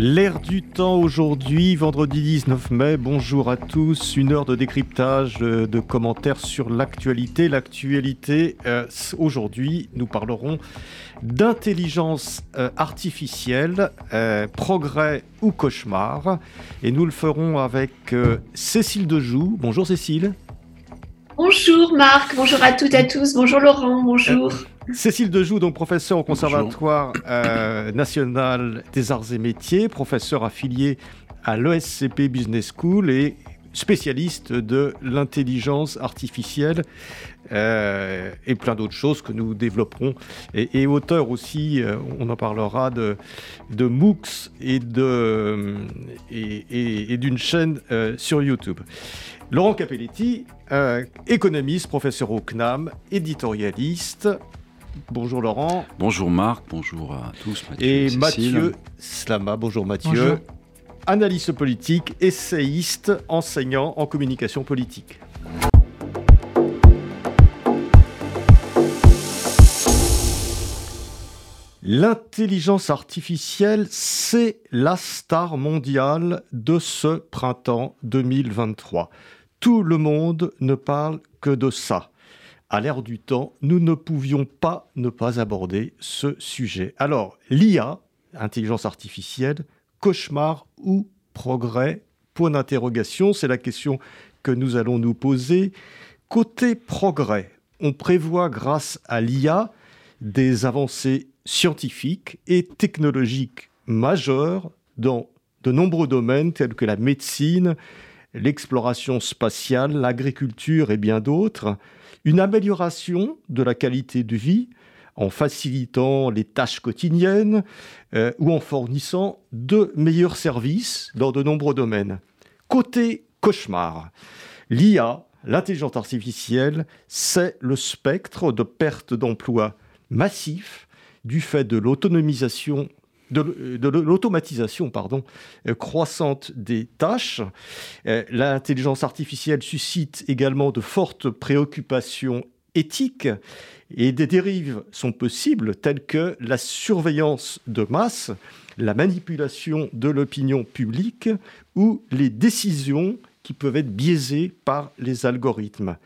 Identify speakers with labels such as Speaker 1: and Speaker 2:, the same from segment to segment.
Speaker 1: L'air du temps aujourd'hui, vendredi 19 mai. Bonjour à tous. Une heure de décryptage, euh, de commentaires sur l'actualité. L'actualité, euh, aujourd'hui, nous parlerons d'intelligence euh, artificielle, progrès ou cauchemar. Et nous le ferons avec Cécile Dejoux. Bonjour Cécile.
Speaker 2: Bonjour Marc, bonjour à toutes et à tous. Bonjour Laurent, bonjour.
Speaker 1: Cécile Dejoux, donc professeur au Conservatoire euh, national des arts et métiers, professeur affilié à l'ESCP Business School et spécialiste de l'intelligence artificielle euh, et plein d'autres choses que nous développerons. Et, auteur aussi, euh, on en parlera, de, de MOOCs et d'une et, et, chaîne sur YouTube. Laurent Capelletti, économiste, professeur au CNAM, éditorialiste, Bonjour Laurent.
Speaker 3: Bonjour Marc, bonjour à tous.
Speaker 1: Mathieu et, Mathieu Slama, bonjour Mathieu. Analyste politique, essayiste, enseignant en communication politique. L'intelligence artificielle, c'est la star mondiale de ce printemps 2023. Tout le monde ne parle que de ça à l'ère du temps, nous ne pouvions pas ne pas aborder ce sujet. Alors, l'IA, intelligence artificielle, cauchemar ou progrès? Point d'interrogation, c'est la question que nous allons nous poser. Côté progrès, on prévoit grâce à l'IA des avancées scientifiques et technologiques majeures dans de nombreux domaines tels que la médecine, l'exploration spatiale, l'agriculture et bien d'autres une amélioration de la qualité de vie en facilitant les tâches quotidiennes euh, ou en fournissant de meilleurs services dans de nombreux domaines. Côté cauchemar, l'IA, l'intelligence artificielle, c'est le spectre de perte d'emplois massif du fait de l'autonomisation de, l'automatisation pardon, euh, croissante des tâches. Euh, l'intelligence artificielle suscite également de fortes préoccupations éthiques et des dérives sont possibles telles que la surveillance de masse, la manipulation de l'opinion publique ou les décisions qui peuvent être biaisées par les algorithmes.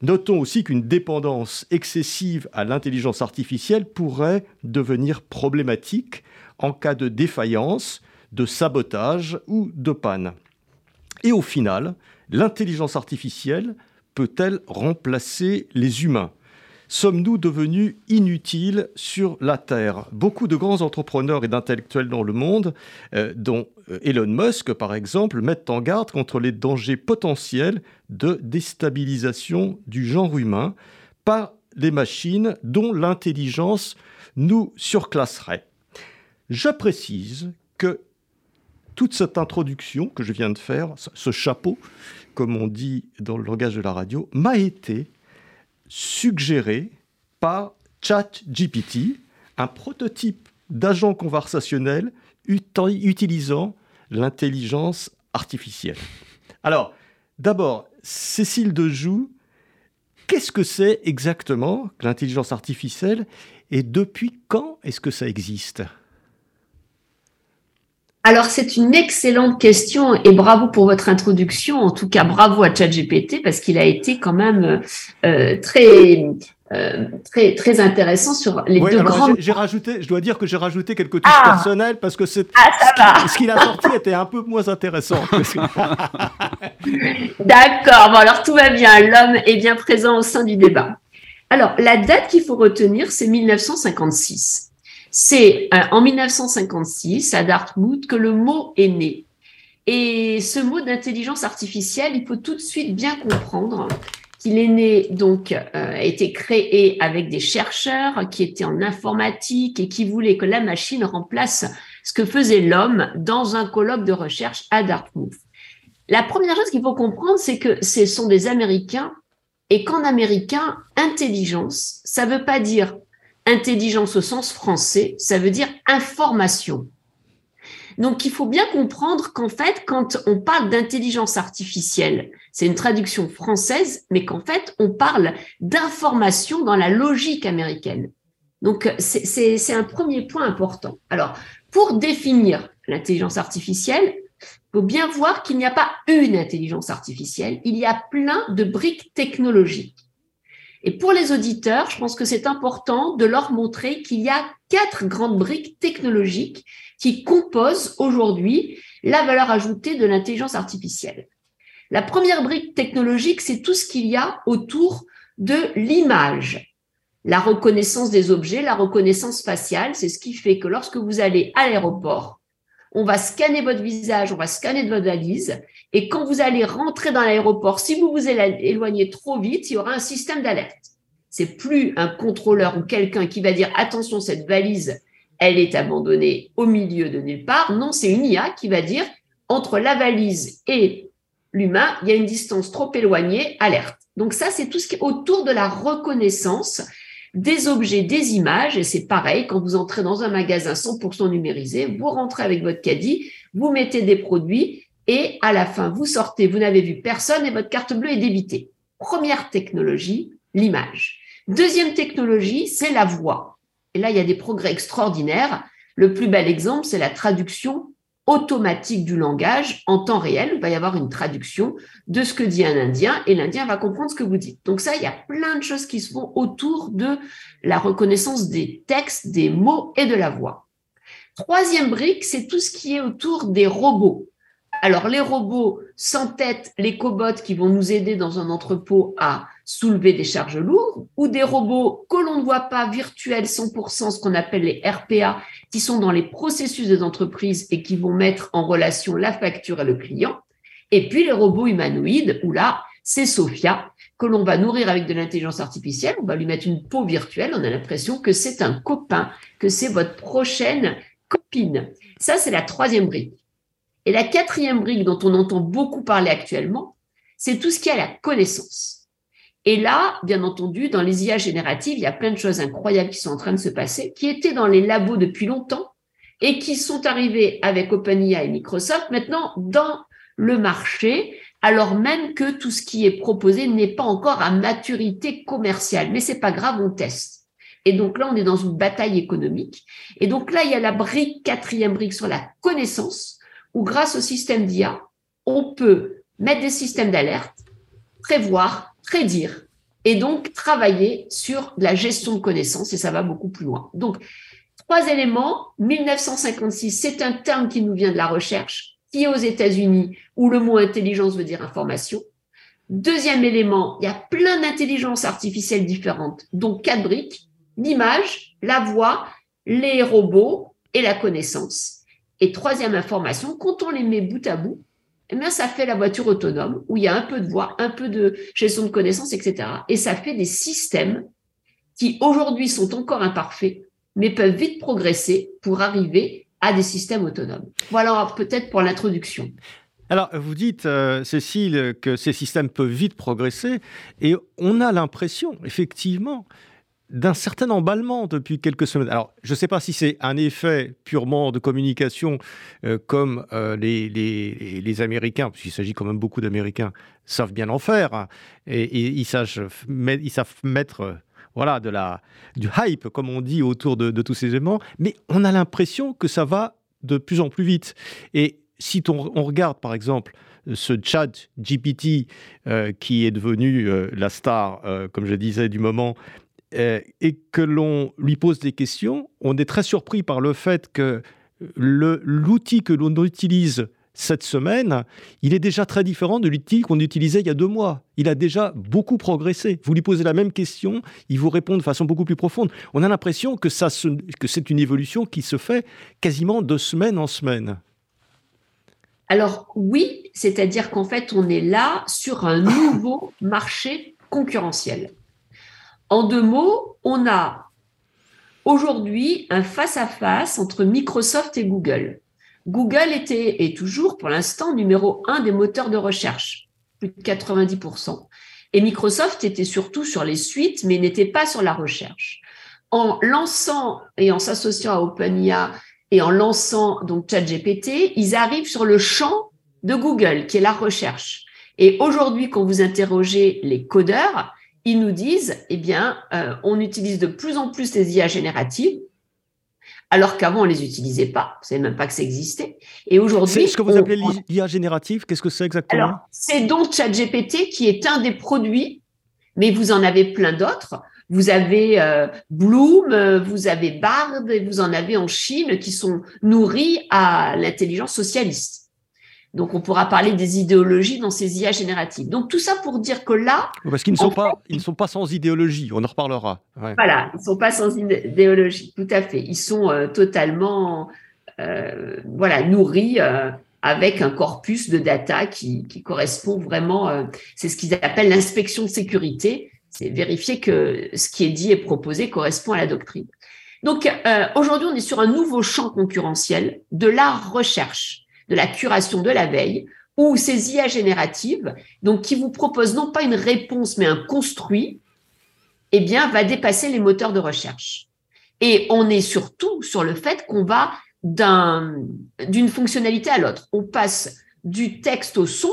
Speaker 1: Notons aussi qu'une dépendance excessive à l'intelligence artificielle pourrait devenir problématique en cas de défaillance, de sabotage ou de panne. Et au final, l'intelligence artificielle peut-elle remplacer les humains? Sommes-nous devenus inutiles sur la Terre? Beaucoup de grands entrepreneurs et d'intellectuels dans le monde, euh, dont euh, Elon Musk par exemple, mettent en garde contre les dangers potentiels de déstabilisation du genre humain par les machines dont l'intelligence nous surclasserait. Je précise que toute cette introduction que je viens de faire, ce chapeau, comme on dit dans le langage de la radio, m'a été suggéré par ChatGPT, un prototype d'agent conversationnel utilisant l'intelligence artificielle. Alors, d'abord, Cécile Dejoux, qu'est-ce que c'est exactement l'intelligence artificielle et depuis quand est-ce que ça existe?
Speaker 2: Alors, c'est une excellente question et bravo pour votre introduction. En tout cas, bravo à ChatGPT parce qu'il a été quand même euh, très, euh, très, très intéressant sur les deux grandes.
Speaker 1: J'ai rajouté, je dois dire que j'ai rajouté quelques touches ah. personnelles parce que c'est
Speaker 2: ah,
Speaker 1: ce qu'il a sorti était un peu moins intéressant.
Speaker 2: D'accord. Bon, alors tout va bien. L'homme est bien présent au sein du débat. Alors, la date qu'il faut retenir, c'est 1956. C'est euh, en 1956, à Dartmouth, que le mot est né. Et ce mot d'intelligence artificielle, il faut tout de suite bien comprendre qu'il est né, donc, euh, a été créé avec des chercheurs qui étaient en informatique et qui voulaient que la machine remplace ce que faisait l'homme dans un colloque de recherche à Dartmouth. La première chose qu'il faut comprendre, c'est que ce sont des Américains et qu'en américain, intelligence, ça ne veut pas dire intelligence au sens français, ça veut dire information. Donc, il faut bien comprendre qu'en fait, quand on parle d'intelligence artificielle, c'est une traduction française, mais qu'en fait, on parle d'information dans la logique américaine. Donc, c'est un premier point important. Alors, pour définir l'intelligence artificielle, il faut bien voir qu'il n'y a pas une intelligence artificielle, il y a plein de briques technologiques. Et pour les auditeurs, je pense que c'est important de leur montrer qu'il y a quatre grandes briques technologiques qui composent aujourd'hui la valeur ajoutée de l'intelligence artificielle. La première brique technologique, c'est tout ce qu'il y a autour de l'image. La reconnaissance des objets, la reconnaissance faciale, c'est ce qui fait que lorsque vous allez à l'aéroport, on va scanner votre visage, on va scanner votre valise, et quand vous allez rentrer dans l'aéroport, si vous vous éloignez trop vite, il y aura un système d'alerte. C'est plus un contrôleur ou quelqu'un qui va dire attention, cette valise, elle est abandonnée au milieu de nulle part. Non, c'est une IA qui va dire entre la valise et l'humain, il y a une distance trop éloignée, alerte. Donc ça, c'est tout ce qui est autour de la reconnaissance des objets, des images, et c'est pareil, quand vous entrez dans un magasin 100% numérisé, vous rentrez avec votre caddie, vous mettez des produits, et à la fin, vous sortez, vous n'avez vu personne et votre carte bleue est débitée. Première technologie, l'image. Deuxième technologie, c'est la voix. Et là, il y a des progrès extraordinaires. Le plus bel exemple, c'est la traduction automatique du langage en temps réel. Il va y avoir une traduction de ce que dit un Indien et l'Indien va comprendre ce que vous dites. Donc ça, il y a plein de choses qui se font autour de la reconnaissance des textes, des mots et de la voix. Troisième brique, c'est tout ce qui est autour des robots. Alors, les robots sans tête, les cobots qui vont nous aider dans un entrepôt à soulever des charges lourdes, ou des robots que l'on ne voit pas virtuels 100%, ce qu'on appelle les RPA, qui sont dans les processus des entreprises et qui vont mettre en relation la facture et le client. Et puis les robots humanoïdes, où là, c'est Sophia, que l'on va nourrir avec de l'intelligence artificielle, on va lui mettre une peau virtuelle, on a l'impression que c'est un copain, que c'est votre prochaine copine. Ça, c'est la troisième brique. Et la quatrième brique dont on entend beaucoup parler actuellement, c'est tout ce qui est la connaissance. Et là, bien entendu, dans les IA génératives, il y a plein de choses incroyables qui sont en train de se passer, qui étaient dans les labos depuis longtemps et qui sont arrivées avec OpenIA et Microsoft maintenant dans le marché, alors même que tout ce qui est proposé n'est pas encore à maturité commerciale. Mais c'est pas grave, on teste. Et donc là, on est dans une bataille économique. Et donc là, il y a la brique, quatrième brique sur la connaissance, où grâce au système d'IA, on peut mettre des systèmes d'alerte, prévoir, prédire et donc travailler sur la gestion de connaissances et ça va beaucoup plus loin. Donc, trois éléments. 1956, c'est un terme qui nous vient de la recherche, qui est aux États-Unis, où le mot intelligence veut dire information. Deuxième élément, il y a plein d'intelligences artificielles différentes, donc quatre briques, l'image, la voix, les robots et la connaissance. Et troisième information, quand on les met bout à bout, eh bien, ça fait la voiture autonome où il y a un peu de voix, un peu de gestion de connaissances, etc. Et ça fait des systèmes qui aujourd'hui sont encore imparfaits, mais peuvent vite progresser pour arriver à des systèmes autonomes. Voilà peut-être pour l'introduction.
Speaker 1: Alors, vous dites, euh, Cécile, que ces systèmes peuvent vite progresser, et on a l'impression, effectivement, d'un certain emballement depuis quelques semaines. Alors, je ne sais pas si c'est un effet purement de communication, euh, comme euh, les, les, Américains, puisqu'il s'agit quand même beaucoup d'Américains, savent bien en faire, hein, et, ils, savent, ils savent mettre euh, voilà, de la, du hype, comme on dit, autour de, tous ces éléments, mais on a l'impression que ça va de plus en plus vite. Et si on, on regarde, par exemple, ce chat GPT qui est devenu la star, comme je disais, du moment, et que l'on lui pose des questions, on est très surpris par le fait que l'outil que l'on utilise cette semaine, il est déjà très différent de l'outil qu'on utilisait il y a deux mois. Il a déjà beaucoup progressé. Vous lui posez la même question, il vous répond de façon beaucoup plus profonde. On a l'impression que, que c'est une évolution qui se fait quasiment de semaine en semaine.
Speaker 2: Alors oui, c'est-à-dire qu'en fait, on est là sur un nouveau marché concurrentiel. En deux mots, on a aujourd'hui un face-à-face entre Microsoft et Google. Google était et toujours pour l'instant numéro un des moteurs de recherche, plus de 90%. Et Microsoft était surtout sur les suites, mais n'était pas sur la recherche. En lançant et en s'associant à OpenIA et en lançant donc ChatGPT, ils arrivent sur le champ de Google, qui est la recherche. Et aujourd'hui, quand vous interrogez les codeurs, ils nous disent, eh bien, euh, on utilise de plus en plus les IA génératives, alors qu'avant, on les utilisait pas. Vous savez même pas que ça existait. Et aujourd'hui.
Speaker 1: C'est ce que vous appelez l'IA générative. Qu'est-ce que c'est exactement Alors,
Speaker 2: c'est donc ChatGPT qui est un des produits, mais vous en avez plein d'autres. Vous avez euh, Bloom, euh, vous avez Bard, et vous en avez en Chine qui sont nourris à l'intelligence socialiste. Donc, on pourra parler des idéologies dans ces IA génératives. Donc, tout ça pour dire que là.
Speaker 1: Parce qu'ils ne, sont pas, ils ne sont pas sans idéologie, on en reparlera.
Speaker 2: Voilà, ils ne sont pas sans idéologie, tout à fait. Ils sont euh, totalement euh, voilà, nourris euh, avec un corpus de data qui, qui correspond vraiment. c'est ce qu'ils appellent l'inspection de sécurité. C'est vérifier que ce qui est dit et proposé correspond à la doctrine. Donc, aujourd'hui, on est sur un nouveau champ concurrentiel de la recherche de la curation de la veille, ou ces IA génératives, donc qui vous proposent non pas une réponse, mais un construit, eh bien, va dépasser les moteurs de recherche. Et on est surtout sur le fait qu'on va d'une fonctionnalité à l'autre. On passe du texte au son,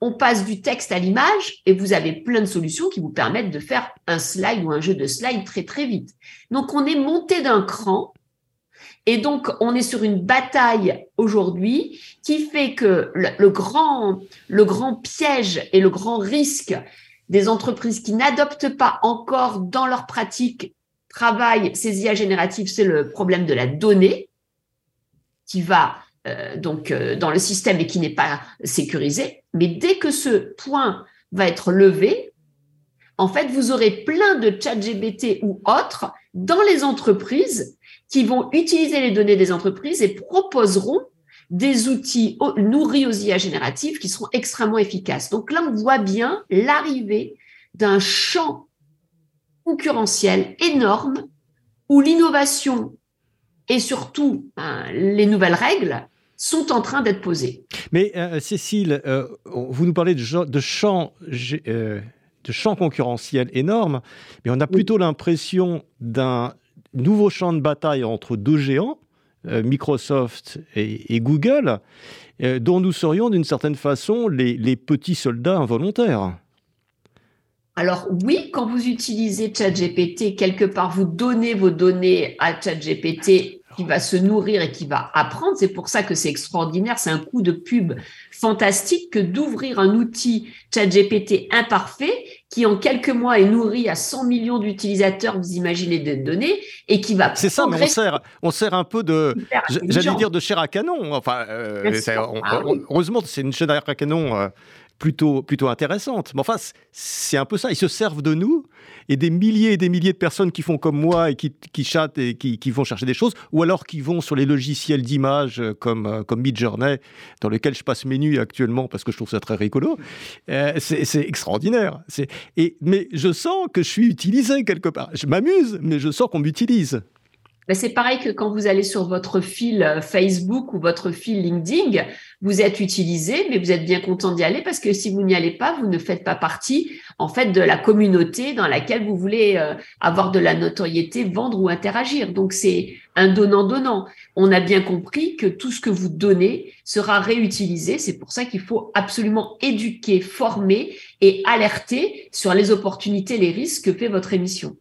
Speaker 2: on passe du texte à l'image, et vous avez plein de solutions qui vous permettent de faire un slide ou un jeu de slide très très vite. Donc on est monté d'un cran et donc, on est sur une bataille aujourd'hui qui fait que le, grand, le grand piège et le grand risque des entreprises qui n'adoptent pas encore dans leur pratique travail ces IA génératives, c'est le problème de la donnée qui va euh, donc euh, dans le système et qui n'est pas sécurisé. Mais dès que ce point va être levé, en fait, vous aurez plein de chat GBT ou autres dans les entreprises qui vont utiliser les données des entreprises et proposeront des outils nourris aux IA génératives qui seront extrêmement efficaces. Donc là, on voit bien l'arrivée d'un champ concurrentiel énorme où l'innovation et surtout ben, les nouvelles règles sont en train d'être posées.
Speaker 1: Mais euh, Cécile, euh, vous nous parlez de, de champs euh, de champ concurrentiel énorme, mais on a plutôt l'impression d'un nouveau champ de bataille entre deux géants, euh, Microsoft et, Google, euh, dont nous serions d'une certaine façon les, petits soldats involontaires.
Speaker 2: Alors oui, quand vous utilisez ChatGPT, quelque part, vous donnez vos données à ChatGPT qui va se nourrir et qui va apprendre. C'est pour ça que c'est extraordinaire. C'est un coup de pub fantastique que d'ouvrir un outil ChatGPT imparfait qui en quelques mois est nourri à 100 millions d'utilisateurs, vous imaginez, de données, et qui va...
Speaker 1: C'est ça, mais on sert, on sert un peu de... J'allais dire de chair à canon. Enfin, euh, ah heureusement, c'est une chair à canon euh, plutôt, plutôt intéressante. Mais enfin, c'est un peu ça. Ils se servent de nous et des milliers et des milliers de personnes qui font comme moi et qui, qui chattent et qui, vont chercher des choses, ou alors qui vont sur les logiciels d'image euh, comme, euh, comme Midjourney, dans lesquels je passe mes nuits actuellement parce que je trouve ça très rigolo. Euh, c'est extraordinaire. Et, mais je sens que je suis utilisé quelque part. Je m'amuse, mais je sens qu'on m'utilise.
Speaker 2: Ben, c'est pareil que quand vous allez sur votre fil euh, Facebook ou votre fil LinkedIn, vous êtes utilisé, mais vous êtes bien content d'y aller parce que si vous n'y allez pas, vous ne faites pas partie en fait de la communauté dans laquelle vous voulez euh, avoir de la notoriété, vendre ou interagir. Donc c'est un donnant-donnant. On a bien compris que tout ce que vous donnez sera réutilisé. C'est pour ça qu'il faut absolument éduquer, former et alerter sur les opportunités, les risques que fait votre émission.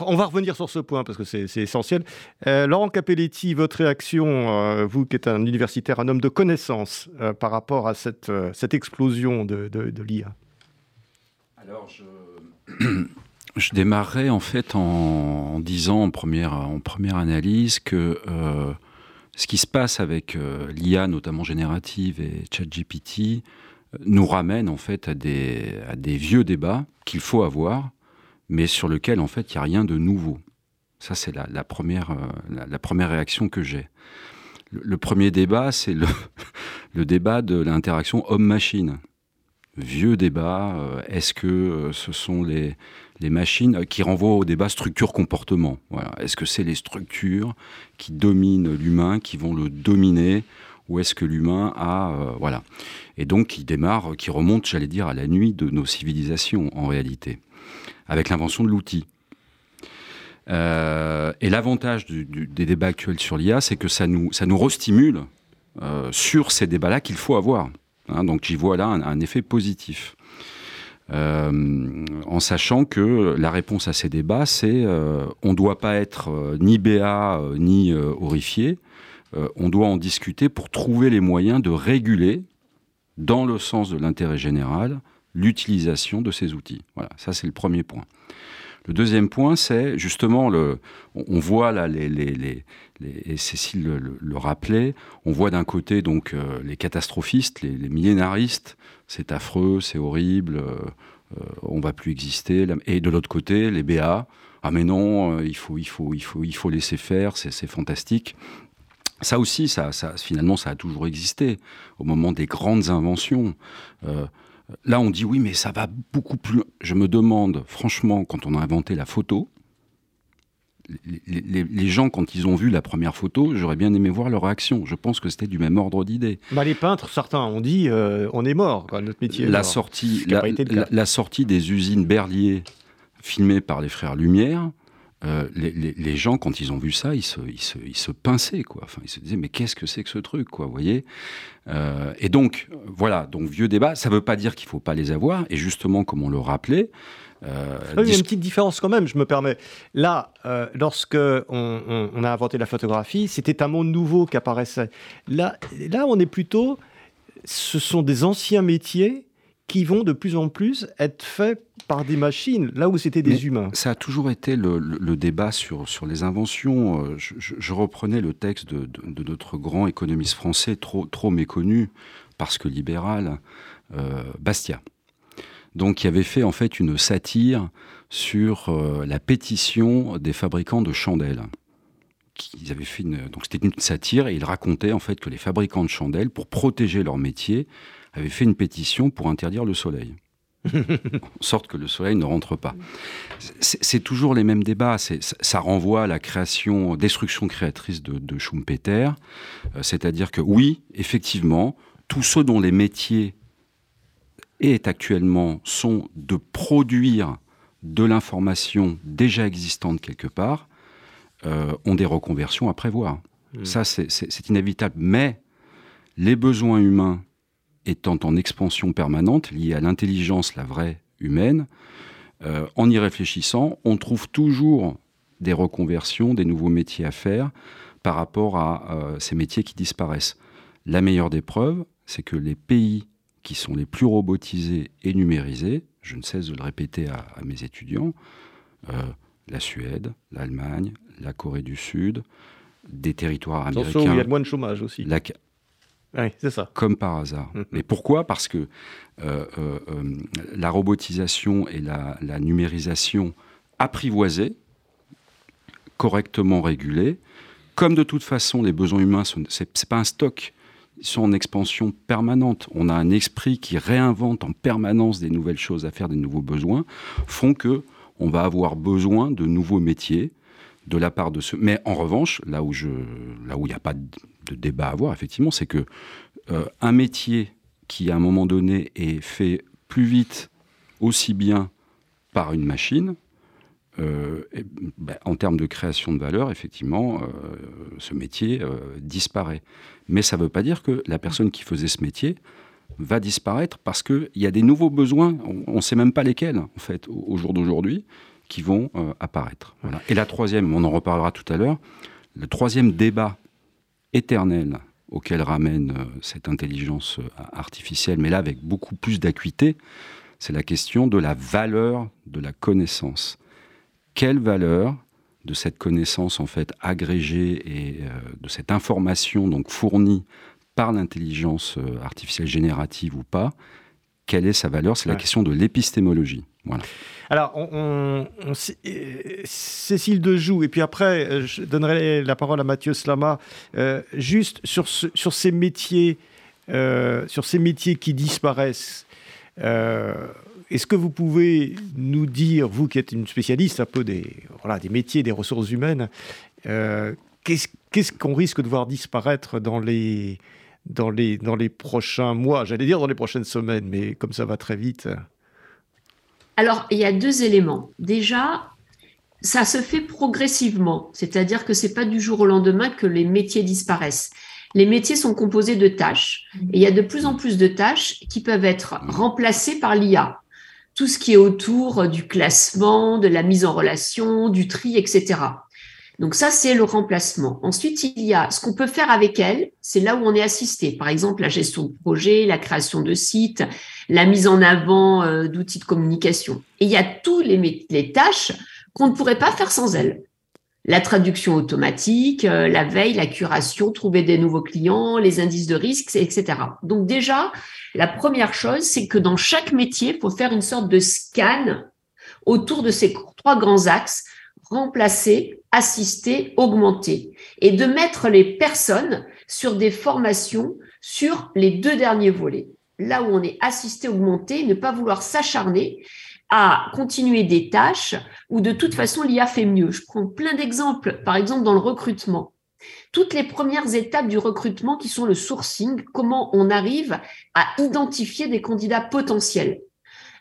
Speaker 1: On va revenir sur ce point parce que c'est essentiel. Euh, Laurent Capelletti, votre réaction, euh, vous qui êtes un universitaire, un homme de connaissance, euh, par rapport à cette, explosion de, l'IA
Speaker 3: Alors, je, je démarrerai en fait en, disant en première, analyse que ce qui se passe avec l'IA, notamment générative et ChatGPT, nous ramène en fait à des vieux débats qu'il faut avoir mais sur lequel, en fait, il n'y a rien de nouveau. Ça, c'est la, première, euh, la, première réaction que j'ai. Le, premier débat, c'est le, le, débat de l'interaction homme-machine. vieux débat. Est-ce que ce sont les, les machines qui renvoient au débat structure-comportement voilà. Est-ce que c'est les structures qui dominent l'humain, qui vont le dominer ou est-ce que l'humain a voilà et donc qui démarre qui remonte j'allais dire à la nuit de nos civilisations en réalité avec l'invention de l'outil euh, et l'avantage des débats actuels sur l'IA, c'est que ça nous, ça nous restimule euh, sur ces débats-là qu'il faut avoir. Hein. donc j'y vois là un, effet positif. Euh, en sachant que la réponse à ces débats, c'est on ne doit pas être ni béat ni horrifié, on doit en discuter pour trouver les moyens de réguler, dans le sens de l'intérêt général, l'utilisation de ces outils. Voilà, ça c'est le premier point. Le deuxième point, c'est justement le. On voit là les, les, les, et Cécile le, rappelait. On voit d'un côté donc euh, les catastrophistes, les, millénaristes. C'est affreux, c'est horrible. Euh, euh, on va plus exister. Et de l'autre côté, les BA. Ah mais non, il faut, il faut, il faut, il faut laisser faire. C'est fantastique. Ça aussi, ça, ça, finalement, ça a toujours existé. Au moment des grandes inventions. Là, on dit oui, mais ça va beaucoup plus. Je me demande, franchement, quand on a inventé la photo, les, gens, quand ils ont vu la première photo, j'aurais bien aimé voir leur réaction. Je pense que c'était du même ordre d'idée.
Speaker 1: Bah, les peintres, certains ont dit euh, on est mort, notre métier.
Speaker 3: la, Sortie, la, sortie des usines Berlier filmées par les frères Lumière, euh, les, gens, quand ils ont vu ça, ils se, ils se, pinçaient, quoi. Enfin, ils se disaient, mais qu'est-ce que c'est que ce truc, quoi, vous voyez? Euh, Et donc, voilà, donc vieux débat, ça ne veut pas dire qu'il ne faut pas les avoir, et justement, comme on le rappelait...
Speaker 1: Euh, il y a une petite différence quand même, je me permets. Là, lorsque on, a inventé la photographie, c'était un monde nouveau qui apparaissait. Là, là, on est plutôt... Ce sont des anciens métiers qui vont de plus en plus être faits par des machines, là où c'était des humains.
Speaker 3: Ça a toujours été le, débat sur, sur les inventions. Euh, je, reprenais le texte de, notre grand économiste français, trop, trop méconnu, parce que libéral, euh, Bastia. Donc, qui avait fait en fait une satire sur euh, la pétition des fabricants de chandelles. Ils avaient fait une, donc c'était une satire et il racontait en fait que les fabricants de chandelles, pour protéger leur métier, avaient fait une pétition pour interdire le soleil. En sorte que le soleil ne rentre pas. C'est toujours les mêmes débats. Ça renvoie à la création, destruction créatrice de, Schumpeter. Euh, c'est-à-dire que oui, effectivement, tous ceux dont les métiers est actuellement sont de produire de l'information déjà existante quelque part, euh, ont des reconversions à prévoir. Hmm. Ça, c'est inévitable. Mais les besoins humains étant en expansion permanente, liée à l'intelligence, la vraie humaine, euh, en y réfléchissant, on trouve toujours des reconversions, des nouveaux métiers à faire par rapport à euh, ces métiers qui disparaissent. La meilleure des preuves, c'est que les pays qui sont les plus robotisés et numérisés, je ne cesse de le répéter à, mes étudiants, euh, la Suède, l'Allemagne, la Corée du Sud, des territoires américains. il
Speaker 1: y a moins de chômage aussi. Oui, c'est ça.
Speaker 3: Comme par hasard. Mm-hmm. Mais pourquoi? Parce que euh, euh, euh, la robotisation et la, numérisation apprivoisée, correctement régulée, comme de toute façon les besoins humains, ce n'est pas un stock, ils sont en expansion permanente. On a un esprit qui réinvente en permanence des nouvelles choses à faire, des nouveaux besoins, font que on va avoir besoin de nouveaux métiers de la part de ceux. Mais en revanche, là où il n'y a pas de de débat à avoir, effectivement, c'est que euh, un métier qui, à un moment donné, est fait plus vite, aussi bien par une machine, euh, ben, en termes de création de valeur, effectivement, euh, ce métier disparaît. Mais ça ne veut pas dire que la personne qui faisait ce métier va disparaître parce qu'il y a des nouveaux besoins, on ne sait même pas lesquels, en fait, au, jour d'aujourd'hui, qui vont apparaître. Et la troisième, on en reparlera tout à l'heure, le troisième débat éternel auquel ramène euh, cette intelligence euh, artificielle, mais là avec beaucoup plus d'acuité, c'est la question de la valeur de la connaissance. Quelle valeur de cette connaissance en fait agrégée et euh, de cette information donc fournie par l'intelligence artificielle générative ou pas, quelle est sa valeur? C'est la question de l'épistémologie.
Speaker 1: Alors, on, Cécile Dejoux, et puis après, euh, je donnerai la parole à Mathieu Slama, euh, juste sur, ces métiers, euh, sur ces métiers qui disparaissent. Est-ce que vous pouvez nous dire, vous qui êtes une spécialiste un peu des, voilà, des métiers des ressources humaines, qu'est-ce qu'on risque de voir disparaître dans les, dans les, dans les prochains mois? J'allais dire dans les prochaines semaines, mais comme ça va très vite.
Speaker 2: Alors, il y a deux éléments. Déjà, ça se fait progressivement, c'est-à-dire que c'est pas du jour au lendemain que les métiers disparaissent. Les métiers sont composés de tâches et il y a de plus en plus de tâches qui peuvent être remplacées par l'IA. Tout ce qui est autour du classement, de la mise en relation, du tri, etc. Donc ça, c'est le remplacement. Ensuite, il y a ce qu'on peut faire avec elle, c'est là où on est assisté. Par exemple, la gestion de projet, la création de sites, la mise en avant euh, d'outils de communication. Et il y a tous les, les tâches qu'on ne pourrait pas faire sans elle. La traduction automatique, euh, la veille, la curation, trouver des nouveaux clients, les indices de risque, etc. Donc déjà, la première chose, c'est que dans chaque métier, il faut faire une sorte de scan autour de ces trois grands axes remplacer, assister, augmenter, et de mettre les personnes sur des formations sur les deux derniers volets. Là où on est assisté, augmenté, ne pas vouloir s'acharner à continuer des tâches où de toute façon l'IA fait mieux. Je prends plein d'exemples, par exemple dans le recrutement. Toutes les premières étapes du recrutement qui sont le sourcing, comment on arrive à identifier des candidats potentiels.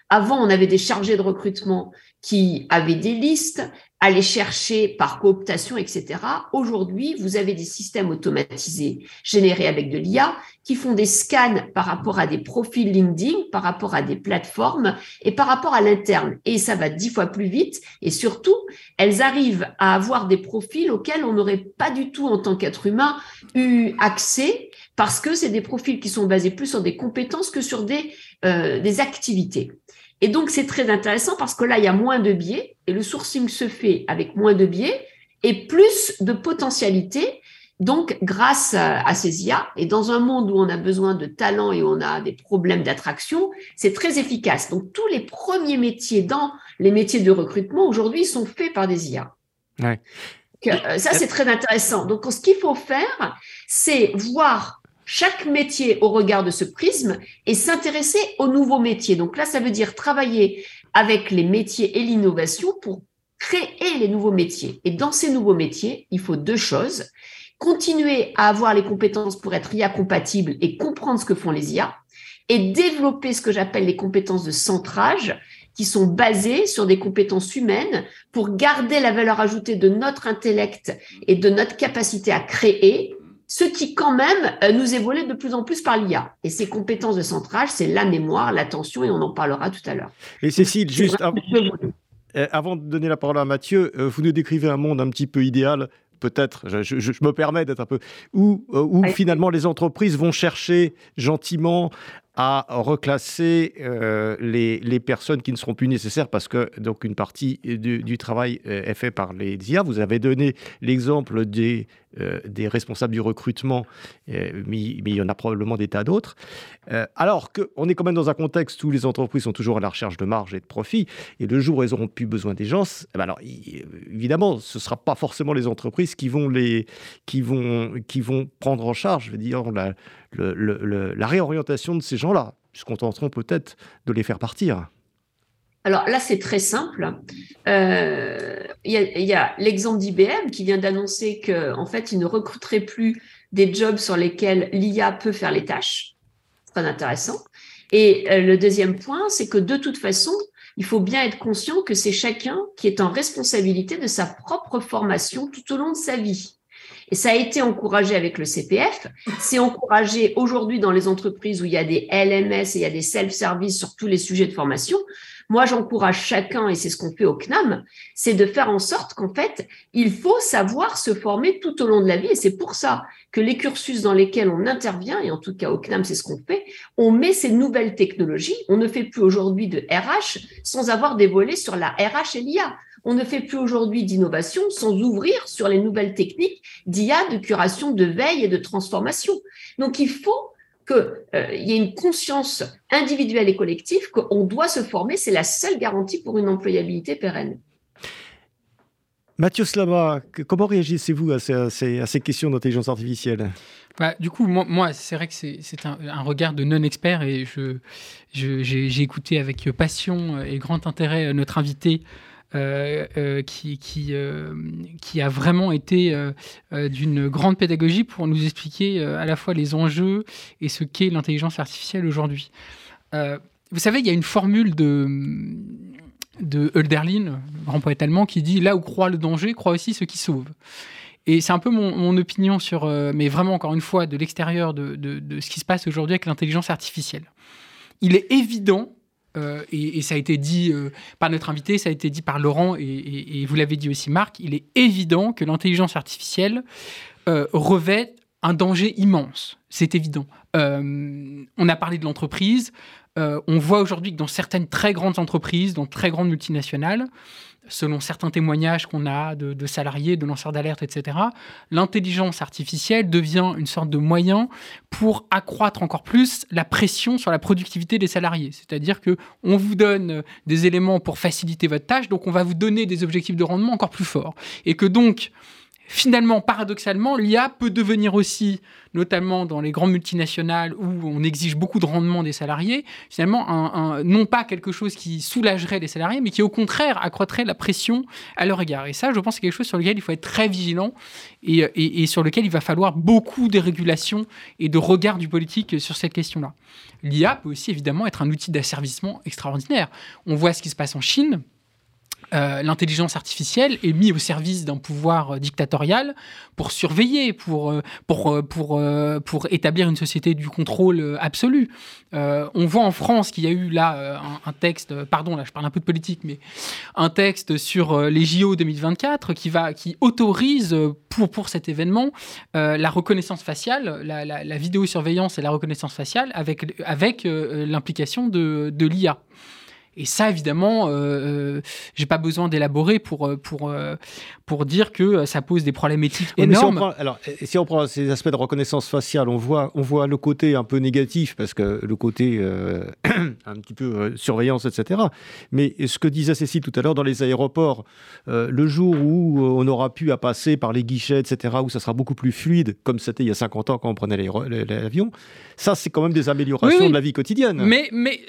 Speaker 2: Avant, on avait des chargés de recrutement qui avaient des listes, aller chercher par cooptation, etc. Aujourd'hui, vous avez des systèmes automatisés générés avec de l'IA qui font des scans par rapport à des profils LinkedIn, par rapport à des plateformes et par rapport à l'interne. Et ça va dix fois plus vite. Et surtout, elles arrivent à avoir des profils auxquels on n'aurait pas du tout, en tant qu'être humain, eu accès parce que c'est des profils qui sont basés plus sur des compétences que sur des, euh, des activités. Et donc, c'est très intéressant parce que là, il y a moins de biais et le sourcing se fait avec moins de biais et plus de potentialités. Donc, grâce à, ces IA, et dans un monde où on a besoin de talent et on a des problèmes d'attraction, c'est très efficace. Donc, tous les premiers métiers dans les métiers de recrutement aujourd'hui sont faits par des IA. Ouais. Euh, ça, c'est très intéressant. Donc, ce qu'il faut faire, c'est voir chaque métier au regard de ce prisme et s'intéresser aux nouveaux métiers. Donc là, ça veut dire travailler avec les métiers et l'innovation pour créer les nouveaux métiers. Et dans ces nouveaux métiers, il faut deux choses. Continuer à avoir les compétences pour être IA compatible et comprendre ce que font les IA et développer ce que j'appelle les compétences de centrage qui sont basées sur des compétences humaines pour garder la valeur ajoutée de notre intellect et de notre capacité à créer ce qui quand même euh, nous évolue de plus en plus par l'IA. Et ces compétences de centrage, c'est la mémoire, l'attention, et on en parlera tout à l'heure.
Speaker 1: Et Cécile, juste euh, avant, de donner la parole à Mathieu, euh, vous nous décrivez un monde un petit peu idéal peut-être, je, me permets d'être un peu, où, où finalement les entreprises vont chercher gentiment à reclasser euh, les, les, personnes qui ne seront plus nécessaires parce que donc une partie du, travail euh, est fait par les IA. Vous avez donné l'exemple des, euh, des responsables du recrutement, mais, mais, il y en a probablement des tas d'autres. alors qu'on est quand même dans un contexte où les entreprises sont toujours à la recherche de marge et de profit, et le jour où elles auront plus besoin des gens, eh ben alors évidemment, ce ne sera pas forcément les entreprises qui vont, les, qui vont, qui vont prendre en charge, je veux dire, la, la réorientation de ces gens-là, puisqu'on tenteront peut-être de les faire partir.
Speaker 2: Alors là, c'est très simple. Euh, il y a, l'exemple d'IBM qui vient d'annoncer qu'en en fait, il ne recruterait plus des jobs sur lesquels l'IA peut faire les tâches. Très intéressant. Et euh, le deuxième point, c'est que de toute façon, il faut bien être conscient que c'est chacun qui est en responsabilité de sa propre formation tout au long de sa vie. Et ça a été encouragé avec le CPF. C'est encouragé aujourd'hui dans les entreprises où il y a des LMS et il y a des self-service sur tous les sujets de formation. Moi, j'encourage chacun, et c'est ce qu'on fait au CNAM, c'est de faire en sorte qu'en fait, il faut savoir se former tout au long de la vie. Et c'est pour ça que les cursus dans lesquels on intervient, et en tout cas au CNAM, c'est ce qu'on fait, on met ces nouvelles technologies. On ne fait plus aujourd'hui de RH sans avoir des volets sur la RH et l'IA. On ne fait plus aujourd'hui d'innovation sans ouvrir sur les nouvelles techniques d'IA, de curation, de veille et de transformation. Donc il faut qu'il euh, y ait une conscience individuelle et collective qu'on doit se former. C'est la seule garantie pour une employabilité pérenne.
Speaker 1: Mathieu Slama, comment réagissez-vous à ces, questions d'intelligence artificielle?
Speaker 4: Bah, Du coup, moi, c'est vrai que c'est un, regard de non-expert et j'ai écouté avec passion et grand intérêt notre invité qui, qui, euh, qui, a vraiment été d'une grande pédagogie pour nous expliquer à la fois les enjeux et ce qu'est l'intelligence artificielle aujourd'hui. vous savez, il y a une formule de, de Hölderlin, grand poète allemand, qui dit Là où croit le danger, croit aussi ce qui sauve. Et c'est un peu mon, opinion sur, mais vraiment encore une fois, de l'extérieur de, ce qui se passe aujourd'hui avec l'intelligence artificielle. Il est évident euh, et, ça a été dit euh, par notre invité, ça a été dit par Laurent, et, vous l'avez dit aussi Marc, il est évident que l'intelligence artificielle euh, revêt un danger immense. C'est évident. on a parlé de l'entreprise. on voit aujourd'hui que dans certaines très grandes entreprises, dans très grandes multinationales, selon certains témoignages qu'on a de, salariés, de lanceurs d'alerte, etc., l'intelligence artificielle devient une sorte de moyen pour accroître encore plus la pression sur la productivité des salariés. C'est-à-dire que on vous donne des éléments pour faciliter votre tâche, donc on va vous donner des objectifs de rendement encore plus forts. Et que donc, finalement, paradoxalement, l'IA peut devenir aussi, notamment dans les grandes multinationales où on exige beaucoup de rendement des salariés, finalement, un, non pas quelque chose qui soulagerait les salariés, mais qui au contraire accroîtrait la pression à leur égard. Et ça, je pense, c'est quelque chose sur lequel il faut être très vigilant et, et sur lequel il va falloir beaucoup de régulation et de regard du politique sur cette question-là. L'IA peut aussi évidemment être un outil d'asservissement extraordinaire. On voit ce qui se passe en Chine euh, l'intelligence artificielle est mise au service d'un pouvoir euh, dictatorial pour surveiller, pour, euh, pour, pour, pour établir une société du contrôle absolu. on voit en France qu'il y a eu là un, texte, pardon, là je parle un peu de politique, mais un texte sur les JO 2024 qui, va, qui autorise pour, pour cet événement la reconnaissance faciale, la, la, vidéosurveillance et la reconnaissance faciale avec, avec l'implication de, de l'IA. Et ça, évidemment, euh, euh j'ai pas besoin d'élaborer pour, euh, pour, euh, pour dire que ça pose des problèmes éthiques énormes.
Speaker 1: Si on prend, alors, si on prend ces aspects de reconnaissance faciale, on voit, on voit le côté un peu négatif, parce que le côté un petit peu surveillance, etc. Mais ce que disait Cécile tout à l'heure, dans les aéroports, le jour où on aura pu à passer par les guichets, etc., où ça sera beaucoup plus fluide, comme c'était il y a 50 ans quand on prenait l'avion, ça, c'est quand même des améliorations de la vie quotidienne.
Speaker 4: Mais, mais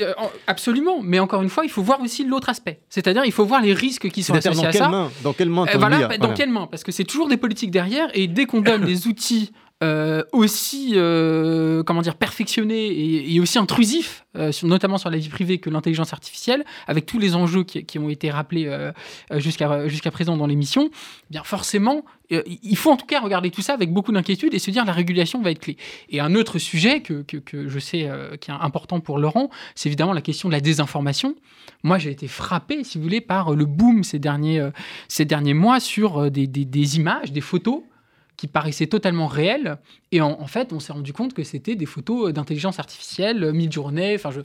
Speaker 4: absolument. Mais encore une fois, il faut voir aussi l'autre aspect. C'est-à-dire, il faut voir les risques qui sont associés
Speaker 1: à
Speaker 4: ça.
Speaker 1: Main, dans quelle main
Speaker 4: euh, voilà, Dans quelle main? Parce que c'est toujours des politiques derrière, et dès qu'on donne des outils euh, aussi, euh, comment dire, perfectionné et, aussi intrusif, euh, notamment sur la vie privée, que l'intelligence artificielle, avec tous les enjeux qui, ont été rappelés jusqu'à présent dans l'émission, eh bien forcément, il faut en tout cas regarder tout ça avec beaucoup d'inquiétude et se dire la régulation va être clé. Et un autre sujet que, que, je sais qui est important pour Laurent, c'est évidemment la question de la désinformation. Moi, j'ai été frappé, si vous voulez, par le boom ces derniers, mois sur des images, des photos qui paraissaient totalement réelles. Et en, fait, on s'est rendu compte que c'était des photos d'intelligence artificielle, euh, mid-journée. Enfin, je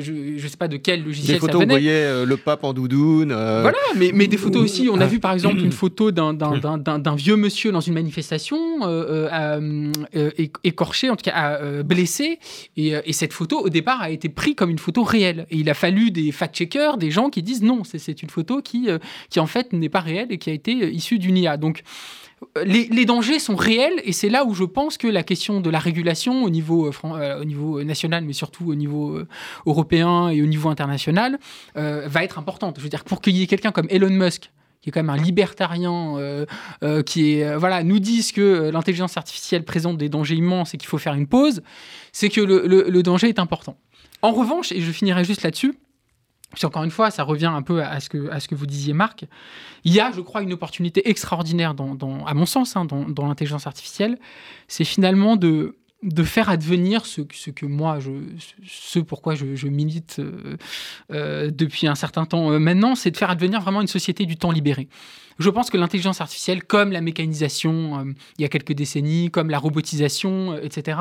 Speaker 4: je, sais pas de quel logiciel
Speaker 1: des photos
Speaker 4: ça venait.
Speaker 1: Où vous voyez euh, le pape en doudoune.
Speaker 4: Euh, voilà, mais, mais des photos aussi. On a vu par exemple une photo d'un vieux monsieur dans une manifestation, écorché, en tout cas blessé. Et, et, cette photo, au départ, a été prise comme une photo réelle. Et il a fallu des fact-checkers, des gens qui disent non, c'est une photo qui, qui en fait n'est pas réelle et qui a été issue d'une IA. Donc, les, dangers sont réels et c'est là où je pense que la question de la régulation au niveau, euh, euh, niveau national, mais surtout au niveau euh, européen et au niveau international, va être importante. Je veux dire, pour qu'il y ait quelqu'un comme Elon Musk, qui est quand même un libertarien, qui est, voilà, nous disent que l'intelligence artificielle présente des dangers immenses et qu'il faut faire une pause, c'est que le danger est important. En revanche, et je finirai juste là-dessus, puis encore une fois, ça revient un peu à ce que, vous disiez, Marc. Il y a, je crois, une opportunité extraordinaire, à mon sens, hein, dans, l'intelligence artificielle. C'est finalement de, faire advenir ce, que moi, ce pourquoi je, milite euh, euh, depuis un certain temps euh, maintenant, c'est de faire advenir vraiment une société du temps libéré. Je pense que l'intelligence artificielle, comme la mécanisation il y a quelques décennies, comme la robotisation, etc.,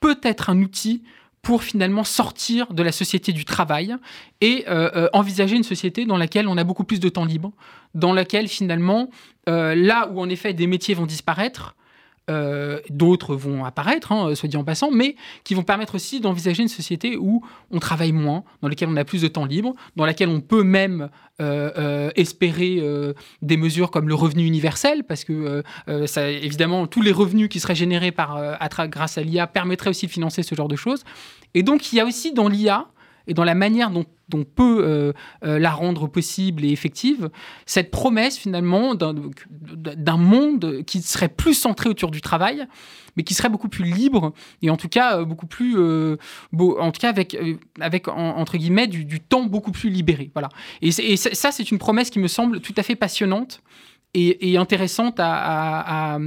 Speaker 4: peut être un outil pour finalement sortir de la société du travail et euh, euh, envisager une société dans laquelle on a beaucoup plus de temps libre, dans laquelle finalement, euh, là où en effet des métiers vont disparaître, euh, d'autres vont apparaître, hein, soit dit en passant, mais qui vont permettre aussi d'envisager une société où on travaille moins, dans laquelle on a plus de temps libre, dans laquelle on peut même euh, euh, espérer des mesures comme le revenu universel, parce que évidemment, tous les revenus qui seraient générés par, à grâce à l'IA permettraient aussi de financer ce genre de choses. Et donc, il y a aussi dans l'IA et dans la manière dont on peut euh, euh, la rendre possible et effective, cette promesse finalement d'un monde qui serait plus centré autour du travail, mais qui serait beaucoup plus libre et en tout cas euh, beaucoup plus, en tout cas avec, avec entre guillemets du, temps beaucoup plus libéré. Voilà. Et ça, c'est une promesse qui me semble tout à fait passionnante et, intéressante à,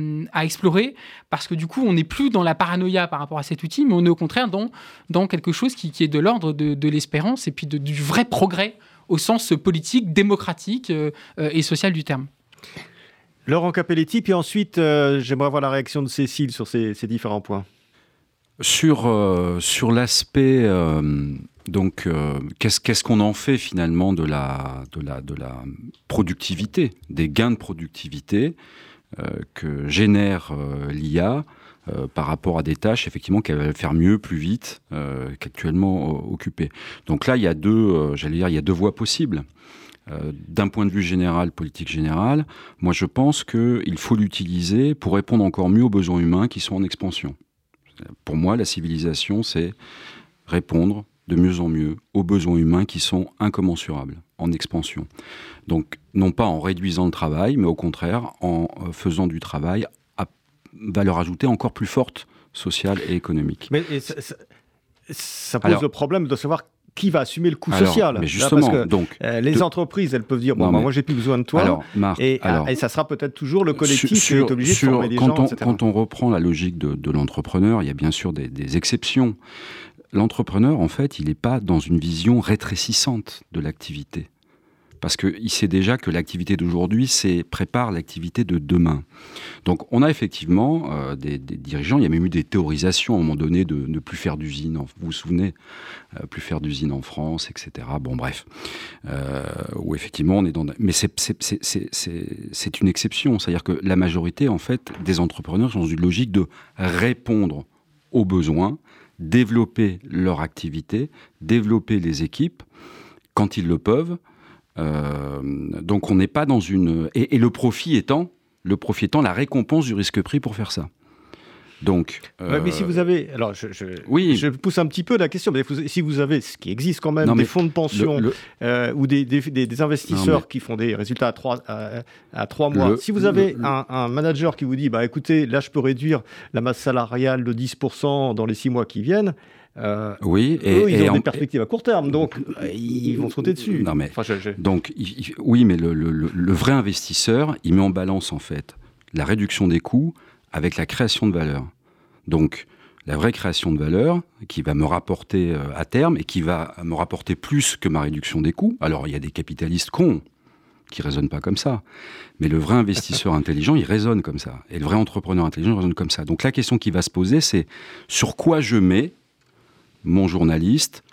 Speaker 4: explorer parce que du coup, on n'est plus dans la paranoïa par rapport à cet outil, mais on est au contraire dans, dans quelque chose qui, est de l'ordre de, l'espérance et puis du vrai progrès au sens politique, démocratique euh, euh, et social du terme.
Speaker 1: Laurent Capelletti, puis ensuite, euh, j'aimerais avoir la réaction de Cécile sur ces, différents points.
Speaker 3: Sur, sur l'aspect donc, euh, qu'est-ce qu'on en fait finalement de la, productivité, des gains de productivité euh, que génère euh, l'IA par rapport à des tâches effectivement qu'elle va faire mieux, plus vite qu'actuellement occupées. Donc là, il y a deux, j'allais dire, il y a deux voies possibles. D'un point de vue général, politique générale, moi je pense qu'il faut l'utiliser pour répondre encore mieux aux besoins humains qui sont en expansion. Pour moi, la civilisation, c'est répondre de mieux en mieux aux besoins humains qui sont incommensurables, en expansion. Donc, non pas en réduisant le travail, mais au contraire en euh, faisant du travail à valeur ajoutée encore plus forte, sociale et économique.
Speaker 1: Mais ça, pose le problème de savoir qui va assumer le coût social
Speaker 3: mais justement, parce que,
Speaker 1: donc, euh, les entreprises, elles peuvent dire bon, bah, moi j'ai plus besoin de toi.
Speaker 3: Alors,
Speaker 1: et, et, ça sera peut-être toujours le collectif qui est obligé de former des
Speaker 3: quand
Speaker 1: gens,
Speaker 3: on, Quand on reprend la logique de, l'entrepreneur, il y a bien sûr des, des exceptions l'entrepreneur, en fait, il n'est pas dans une vision rétrécissante de l'activité. Parce qu'il sait déjà que l'activité d'aujourd'hui prépare l'activité de demain. Donc on a effectivement euh, des, dirigeants, il y a même eu des théorisations à un moment donné de ne plus faire d'usine, vous vous souvenez, euh, plus faire d'usine en France, etc. Bon bref, euh, effectivement on est dans... Mais c'est une exception, c'est-à-dire que la majorité en fait des entrepreneurs sont dans une logique de répondre aux besoins développer leur activité, développer les équipes quand ils le peuvent. Euh, donc on n'est pas dans une... Et, le profit étant, le profit étant la récompense du risque pris pour faire ça. Donc,
Speaker 1: mais si vous avez, alors je, oui. je pousse un petit peu la question, mais si vous avez, ce qui existe quand même, des fonds de pension euh, ou des, des, investisseurs qui font des résultats à trois, à, trois mois, si vous avez un, un, manager qui vous dit, bah écoutez, là je peux réduire la masse salariale de 10% dans les six mois qui viennent,
Speaker 3: euh, oui,
Speaker 1: et, ils ont des perspectives à court terme, donc ils vont sauter dessus.
Speaker 3: Non mais, donc oui, mais le, le, le, vrai investisseur, il met en balance en fait la réduction des coûts avec la création de valeur. Donc, la vraie création de valeur qui va me rapporter euh, à terme et qui va me rapporter plus que ma réduction des coûts. Alors, il y a des capitalistes cons qui raisonnent pas comme ça. Mais le vrai investisseur intelligent, il raisonne comme ça. Et le vrai entrepreneur intelligent, il raisonne comme ça. Donc la question qui va se poser, c'est sur quoi je mets mon journaliste,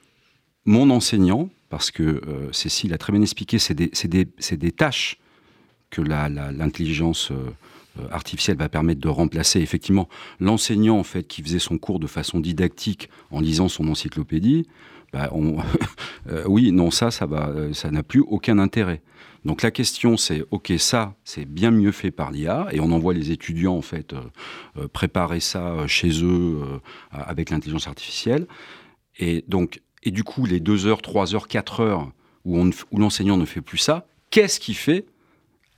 Speaker 3: mon enseignant, parce que euh, Cécile a très bien expliqué, c'est des, tâches que l'intelligence... Euh, artificielle va permettre de remplacer effectivement l'enseignant en fait qui faisait son cours de façon didactique en lisant son encyclopédie. Bah, euh, oui, non, ça, ça va, euh, ça n'a plus aucun intérêt. Donc la question c'est, ok, ça, c'est bien mieux fait par l'IA, et on envoie les étudiants en fait préparer ça chez eux avec l'intelligence artificielle. Et donc, et du coup, les 2 heures, 3 heures, 4 heures où, où l'enseignant ne fait plus ça, qu'est-ce qu'il fait?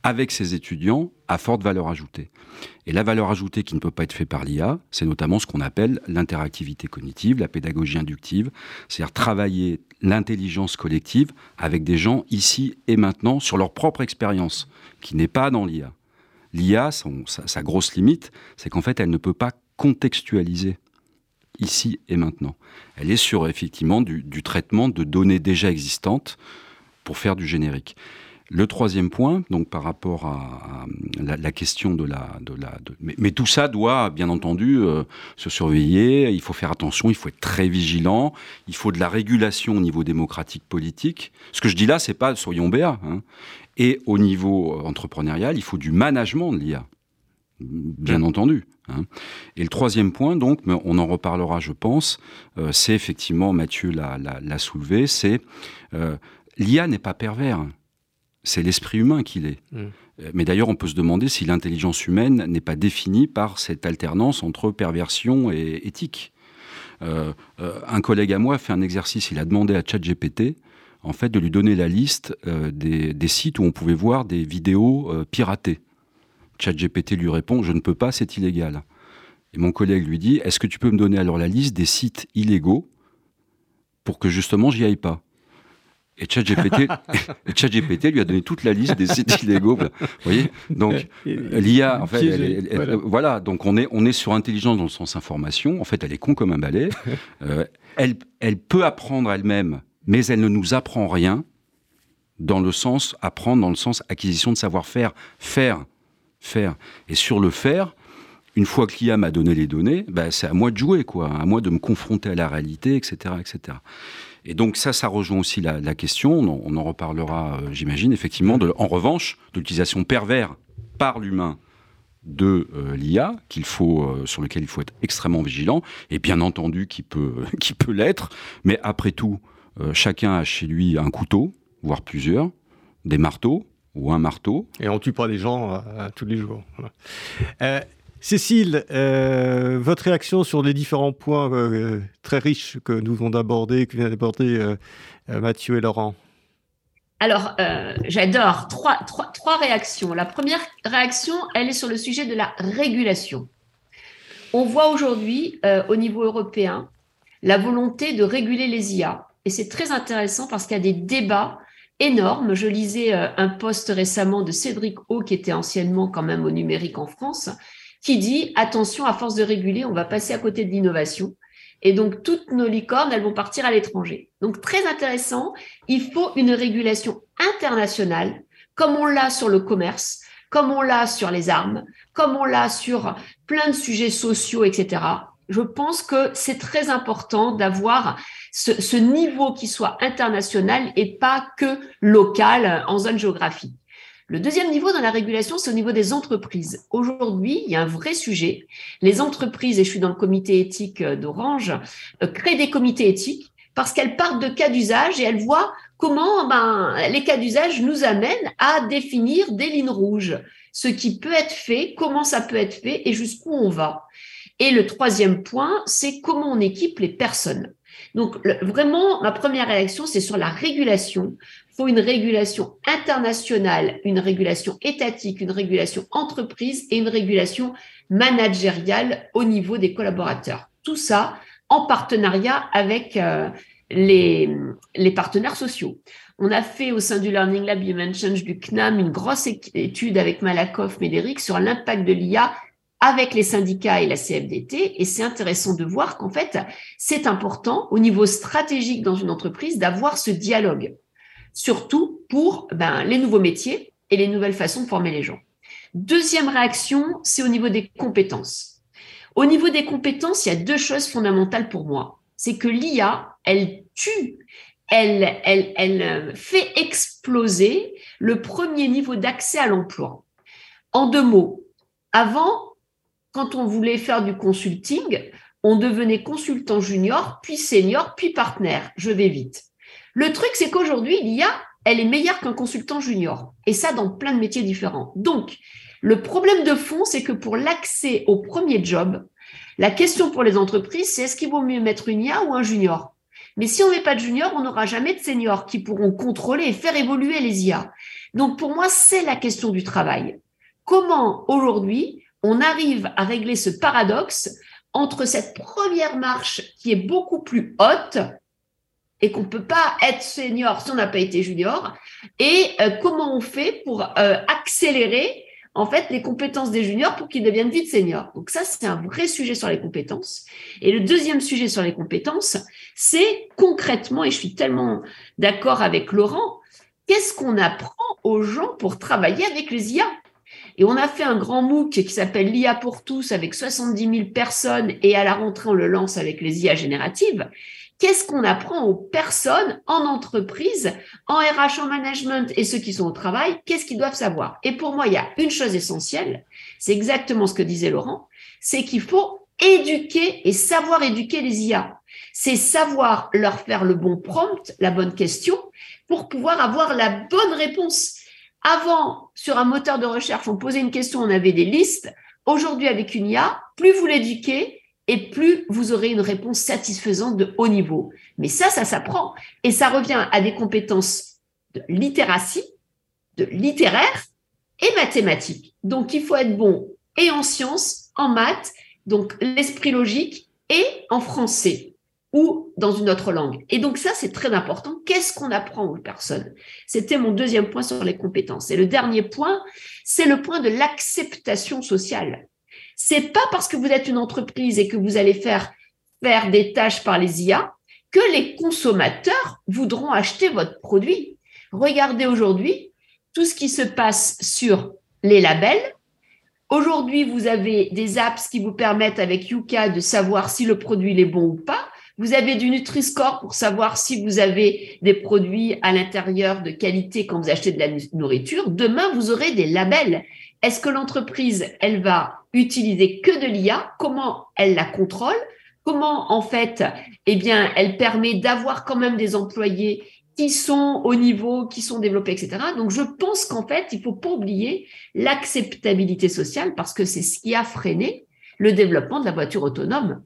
Speaker 3: Avec ses étudiants à forte valeur ajoutée. Et la valeur ajoutée qui ne peut pas être faite par l'IA, c'est notamment ce qu'on appelle l'interactivité cognitive, la pédagogie inductive, c'est-à-dire travailler l'intelligence collective avec des gens ici et maintenant sur leur propre expérience, qui n'est pas dans l'IA. L'IA, sa, grosse limite, c'est qu'en fait, elle ne peut pas contextualiser ici et maintenant. Elle est sur effectivement du, traitement de données déjà existantes pour faire du générique. Le troisième point, donc par rapport à, la, question de la, de la, mais, tout ça doit bien entendu euh, se surveiller. Il faut faire attention, il faut être très vigilant. Il faut de la régulation au niveau démocratique politique. Ce que je dis là, c'est pas soyons béats. Hein. Et au niveau euh, entrepreneurial, il faut du management de l'IA. bien entendu. Hein. Et le troisième point, donc, on en reparlera, je pense, euh, c'est effectivement, Mathieu l'a soulevé, c'est euh, l'IA n'est pas pervers, c'est l'esprit humain qu'il est. Mm. Euh, mais d'ailleurs, on peut se demander si l'intelligence humaine n'est pas définie par cette alternance entre perversion et éthique. un collègue à moi a fait un exercice, il a demandé à ChatGPT en fait, de lui donner la liste des, des, sites où on pouvait voir des vidéos piratées. ChatGPT lui répond Je ne peux pas, c'est illégal. Et mon collègue lui dit Est-ce que tu peux me donner alors la liste des sites illégaux pour que justement j'y aille pas? et ChatGPT, lui a donné toute la liste des sites illégaux. Vous voyez Donc, l'IA, en fait, voilà. Donc, on est, on est sur intelligence dans le sens information. En fait, elle est con comme un balai. Euh, elle, elle peut apprendre elle-même, mais elle ne nous apprend rien dans le sens apprendre, dans le sens acquisition de savoir-faire. Faire faire. Et sur le faire, une fois que l'IA m'a donné les données, bah, c'est à moi de jouer, quoi, à moi de me confronter à la réalité, etc., etc. Et donc ça, ça rejoint aussi la, question, on en, reparlera, euh, j'imagine, effectivement, en revanche, de l'utilisation pervers par l'humain de euh, l'IA, qu'il faut, euh, sur lequel il faut être extrêmement vigilant, et bien entendu qui peut, qui peut l'être, mais après tout, chacun a chez lui un couteau, voire plusieurs, des marteaux, ou un marteau.
Speaker 1: Et on tue pas les gens tous les jours. Cécile, euh, votre réaction sur les différents points très riches que nous venons d'aborder, que viennent d'aborder Mathieu et Laurent?
Speaker 2: Alors, j'adore trois, trois, réactions. La première réaction, elle est sur le sujet de la régulation. On voit aujourd'hui, au niveau européen, la volonté de réguler les IA. Et c'est très intéressant parce qu'il y a des débats énorme. Je lisais euh, un post récemment de Cédric O, qui était anciennement quand même au numérique en France, qui dit attention, à force de réguler, on va passer à côté de l'innovation. Et donc, toutes nos licornes, elles vont partir à l'étranger. Donc, très intéressant, il faut une régulation internationale, comme on l'a sur le commerce, comme on l'a sur les armes, comme on l'a sur plein de sujets sociaux, etc. Je pense que c'est très important d'avoir ce, niveau qui soit international et pas que local en zone géographique. Le deuxième niveau dans la régulation, c'est au niveau des entreprises. Aujourd'hui, il y a un vrai sujet. Les entreprises, et je suis dans le comité éthique d'Orange, euh, créent des comités éthiques parce qu'elles partent de cas d'usage et elles voient comment ben, les cas d'usage nous amènent à définir des lignes rouges, ce qui peut être fait, comment ça peut être fait et jusqu'où on va. Et le troisième point, c'est comment on équipe les personnes. Donc, vraiment, ma première réaction, c'est sur la régulation. Faut une régulation internationale, une régulation étatique, une régulation entreprise et une régulation managériale au niveau des collaborateurs. Tout ça en partenariat avec euh, les, les partenaires sociaux. On a fait au sein du Learning Lab Human Change du CNAM une grosse étude avec Malakoff, Médéric sur l'impact de l'IA avec les syndicats et la CFDT. Et c'est intéressant de voir qu'en fait, c'est important au niveau stratégique dans une entreprise d'avoir ce dialogue, surtout pour ben, les nouveaux métiers et les nouvelles façons de former les gens. Deuxième réaction, c'est au niveau des compétences. Au niveau des compétences, il y a deux choses fondamentales pour moi. C'est que l'IA, elle tue, elle, elle, elle fait exploser le premier niveau d'accès à l'emploi. En deux mots, avant, quand on voulait faire du consulting, on devenait consultant junior, puis senior, puis partenaire. Je vais vite. Le truc, c'est qu'aujourd'hui, l'IA, elle est meilleure qu'un consultant junior. Et ça, dans plein de métiers différents. Donc, le problème de fond, c'est que pour l'accès au premier job, la question pour les entreprises, c'est est-ce qu'il vaut mieux mettre une IA ou un junior? Mais si on ne met pas de junior, on n'aura jamais de senior qui pourront contrôler et faire évoluer les IA. Donc, pour moi, c'est la question du travail. Comment aujourd'hui on arrive à régler ce paradoxe entre cette première marche qui est beaucoup plus haute et qu'on ne peut pas être senior si on n'a pas été junior, et euh, comment on fait pour euh, accélérer en fait les compétences des juniors pour qu'ils deviennent vite seniors? Donc ça, c'est un vrai sujet sur les compétences. Et le deuxième sujet sur les compétences, c'est concrètement, et je suis tellement d'accord avec Laurent, qu'est-ce qu'on apprend aux gens pour travailler avec les IA et on a fait un grand MOOC qui s'appelle l'IA pour tous avec 70 000 personnes et à la rentrée, on le lance avec les IA génératives qu'est-ce qu'on apprend aux personnes en entreprise, en RH, en management et ceux qui sont au travail, qu'est-ce qu'ils doivent savoir? Et pour moi, il y a une chose essentielle, c'est exactement ce que disait Laurent, c'est qu'il faut éduquer et savoir éduquer les IA. C'est savoir leur faire le bon prompt, la bonne question, pour pouvoir avoir la bonne réponse. Avant, sur un moteur de recherche, on posait une question, on avait des listes. Aujourd'hui, avec une IA, plus vous l'éduquez et plus vous aurez une réponse satisfaisante de haut niveau. Mais ça, ça s'apprend. Et ça revient à des compétences de littératie, de littéraire et mathématiques. Donc, il faut être bon et en sciences, en maths, donc l'esprit logique, et en français ou dans une autre langue. Et donc ça, c'est très important. Qu'est-ce qu'on apprend aux personnes? C'était mon deuxième point sur les compétences. Et le dernier point, c'est le point de l'acceptation sociale. C'est pas parce que vous êtes une entreprise et que vous allez faire faire des tâches par les IA que les consommateurs voudront acheter votre produit. Regardez aujourd'hui tout ce qui se passe sur les labels, Aujourd'hui, vous avez des apps qui vous permettent avec Yuka de savoir si le produit est bon ou pas. Vous avez du Nutri-Score pour savoir si vous avez des produits à l'intérieur de qualité quand vous achetez de la nourriture. Demain, vous aurez des labels. Est-ce que l'entreprise, elle va utiliser que de l'IA Comment elle la contrôle Comment, en fait, eh bien, elle permet d'avoir quand même des employés qui sont au niveau, qui sont développés, etc. Donc, je pense qu'en fait, il faut pas oublier l'acceptabilité sociale parce que c'est ce qui a freiné le développement de la voiture autonome.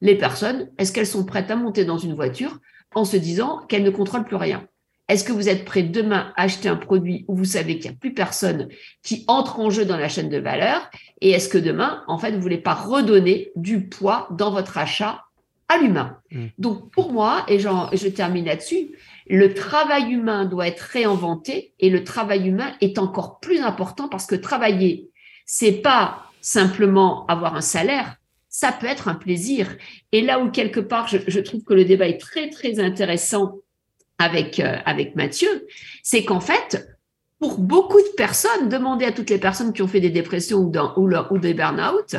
Speaker 2: Les personnes, est-ce qu'elles sont prêtes à monter dans une voiture en se disant qu'elles ne contrôlent plus rien? Est-ce que vous êtes prêt demain à acheter un produit où vous savez qu'il n'y a plus personne qui entre en jeu dans la chaîne de valeur? Et est-ce que demain, en fait, vous voulez pas redonner du poids dans votre achat à l'humain? Mmh. Donc, pour moi, et je termine là-dessus, le travail humain doit être réinventé et le travail humain est encore plus important parce que travailler, c'est pas simplement avoir un salaire, ça peut être un plaisir. Et là où quelque part, je, trouve que le débat est très très intéressant avec euh, avec Mathieu, c'est qu'en fait, pour beaucoup de personnes, demander à toutes les personnes qui ont fait des dépressions ou, ou, ou des burn-out,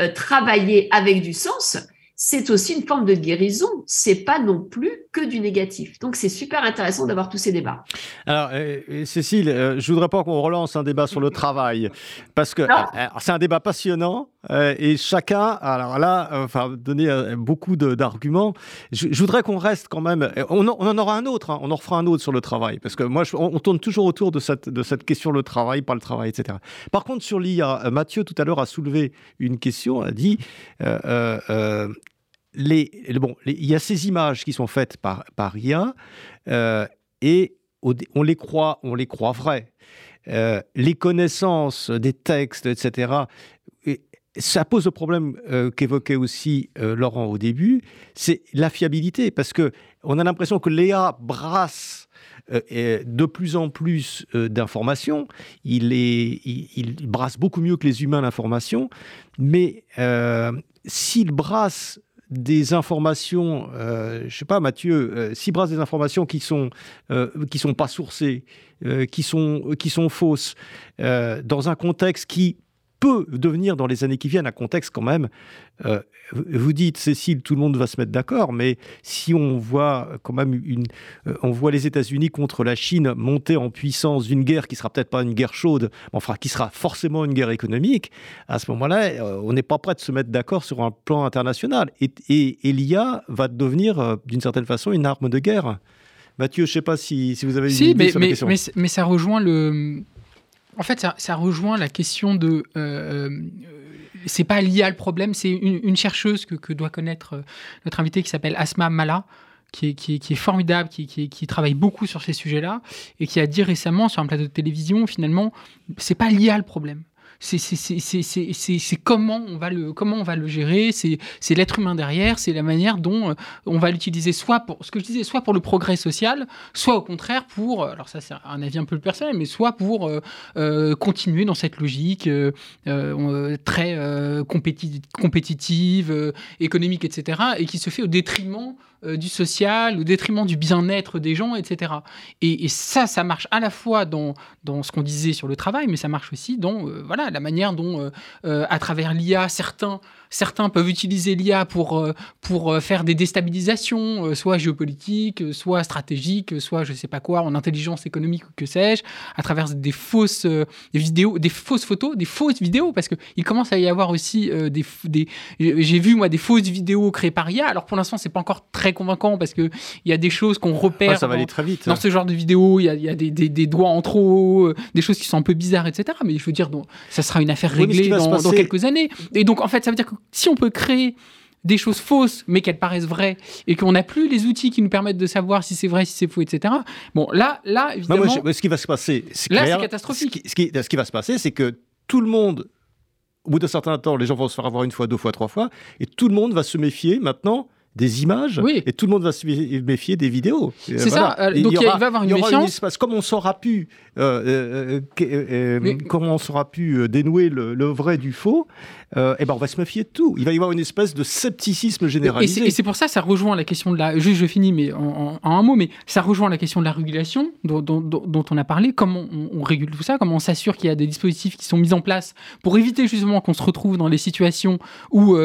Speaker 2: euh, travailler avec du sens, c'est aussi une forme de guérison. C'est pas non plus que du négatif. Donc c'est super intéressant d'avoir tous ces débats.
Speaker 1: Alors euh, Cécile, euh, je voudrais pas qu'on relance un débat sur le travail parce que euh, c'est un débat passionnant et chacun, alors là, enfin donner beaucoup d'arguments. Je, voudrais qu'on reste quand même. On, en aura un autre. Hein, on en refera un autre sur le travail parce que moi, on, tourne toujours autour de cette de cette question le travail, pas le travail, etc. Par contre, sur l'IA, Mathieu tout à l'heure a soulevé une question, a dit il y a ces images qui sont faites par, par IA euh, et on les croit, on les croit vraies. Euh, les connaissances des textes, etc. ça pose le problème euh, qu'évoquait aussi Laurent au début, c'est la fiabilité, parce que on a l'impression que l'IA brasse de plus en plus d'informations. Il, il, brasse beaucoup mieux que les humains l'information, mais s'il brasse des informations, euh, je sais pas Mathieu, euh, s'il brasse des informations qui sont euh, qui sont pas sourcées, euh, qui sont qui sont fausses, dans un contexte qui peut devenir dans les années qui viennent un contexte quand même. Euh, vous dites, Cécile, tout le monde va se mettre d'accord, mais si on voit quand même une, euh, on voit les États-Unis contre la Chine monter en puissance d'une guerre qui sera peut-être pas une guerre chaude, mais enfin qui sera forcément une guerre économique. À ce moment-là, euh, on n'est pas prêt de se mettre d'accord sur un plan international. Et, et, l'IA va devenir d'une certaine façon une arme de guerre. Mathieu, je ne sais pas si, si, vous avez une idée
Speaker 4: mais,
Speaker 1: sur
Speaker 4: la
Speaker 1: question.
Speaker 4: Mais, mais ça rejoint le en fait, ça, rejoint la question de. Euh, euh, c'est pas l'IA le problème, c'est une, chercheuse que, doit connaître euh, notre invité qui s'appelle Asma Mala. Qui est, formidable, qui, qui, travaille beaucoup sur ces sujets-là, et qui a dit récemment sur un plateau de télévision, finalement, c'est pas l'IA le problème c'est comment on va le comment on va le gérer, c'est l'être humain derrière, c'est la manière dont euh, on va l'utiliser soit pour ce que je disais, soit pour le progrès social, soit au contraire pour alors ça c'est un avis un peu personnel, mais soit pour euh, euh, continuer dans cette logique très compétitive, économique, etc. et qui se fait au détriment euh, du social, au détriment du bien-être des gens, etc. Et, ça, ça marche à la fois dans, dans ce qu'on disait sur le travail, mais ça marche aussi dans euh, voilà, la manière dont, à travers l'IA, certains certains peuvent utiliser l'IA pour, euh, pour euh, faire des déstabilisations, euh, soit géopolitiques, soit stratégiques, soit je ne sais pas quoi, en intelligence économique ou que sais-je, à travers des fausses vidéos, des fausses photos, des fausses vidéos, parce qu'il commence à y avoir aussi des, des j'ai vu moi des fausses vidéos créées par IA. Alors pour l'instant, c'est pas encore très convaincant parce qu'il y a des choses qu'on repère
Speaker 1: ça va aller très vite.
Speaker 4: dans ce genre de vidéos. Il y a, y a des, des, des, doigts en trop, des choses qui sont un peu bizarres, etc. Mais je veux dire, donc, ça sera une affaire réglée dans, dans quelques années. Et donc en fait, ça veut dire que si on peut créer des choses fausses, mais qu'elles paraissent vraies, et qu'on n'a plus les outils qui nous permettent de savoir si c'est vrai, si c'est faux, etc. Bon, là, là, évidemment...
Speaker 1: ce qui va se passer...
Speaker 4: Là, c'est catastrophique.
Speaker 1: Ce qui, ce, qui, va se passer, c'est que tout le monde, au bout d'un certain temps, les gens vont se faire avoir une fois, deux fois, trois fois, et tout le monde va se méfier maintenant des images et tout le monde va se méfier des vidéos.
Speaker 4: C'est ça. donc il, va y avoir une méfiance.
Speaker 1: comme on saura plus, euh, euh, euh, comment on saura pu dénouer le, vrai du faux, eh ben on va se méfier de tout. Il va y avoir une espèce de scepticisme généralisé.
Speaker 4: Et c'est pour ça, ça rejoint la question de la. Juste, je finis, mais en, un mot, mais ça rejoint la question de la régulation dont, on a parlé. Comment on, régule tout ça? Comment on s'assure qu'il y a des dispositifs qui sont mis en place pour éviter justement qu'on se retrouve dans les situations où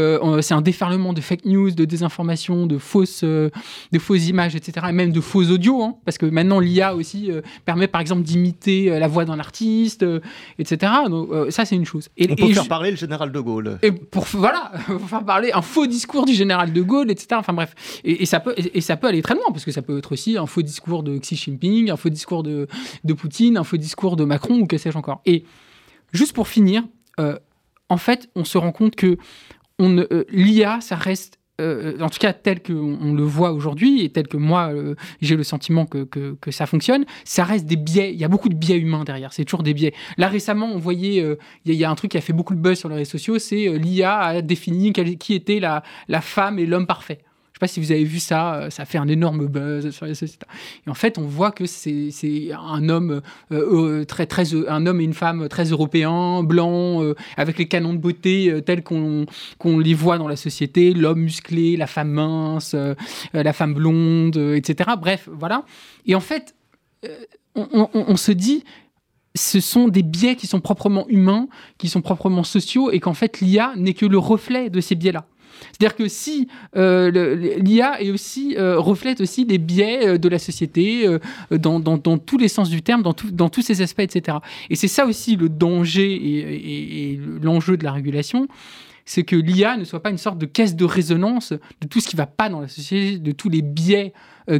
Speaker 4: c'est un déferlement de fake news, de désinformation de fausses, euh, de fausses images, etc. Et même de faux audios, hein, parce que maintenant l'IA aussi euh, permet par exemple d'imiter euh, la voix d'un artiste, etc. Donc ça c'est une chose.
Speaker 1: Et, On peut faire parler le général de Gaulle.
Speaker 4: Et pour voilà, faire parler un faux discours du général de Gaulle, etc. Enfin bref, et, ça peut et, ça peut aller très loin parce que ça peut être aussi un faux discours de Xi Jinping, un faux discours de, de Poutine, un faux discours de Macron ou que sais-je encore. Et juste pour finir, en fait, on se rend compte que l'IA, ça reste euh, en tout cas tel qu'on le voit aujourd'hui et tel que moi euh, j'ai le sentiment que, ça fonctionne, ça reste des biais. Il y a beaucoup de biais humains derrière. C'est toujours des biais. Là récemment, on voyait, euh, il y, a un truc qui a fait beaucoup de buzz sur les réseaux sociaux, c'est l'IA a défini qui était la femme et l'homme parfait pas si vous avez vu ça, euh, ça fait un énorme buzz sur. Et en fait, on voit que c'est un homme euh, euh, très un homme et une femme très européens, blancs, avec les canons de beauté tels qu'on les voit dans la société, l'homme musclé, la femme mince, la femme blonde, etc. Bref, voilà. Et en fait, on, on se dit ce sont des biais qui sont proprement humains, qui sont proprement sociaux, et qu'en fait l'IA n'est que le reflet de ces biais-là. C'est-à-dire que si euh, l'IA est aussi, euh, reflète aussi les biais euh, de la société dans, tous les sens du terme, dans, tous ces aspects, etc. Et c'est ça aussi le danger et, l'enjeu de la régulation, c'est que l'IA ne soit pas une sorte de caisse de résonance de tout ce qui ne va pas dans la société, de tous les biais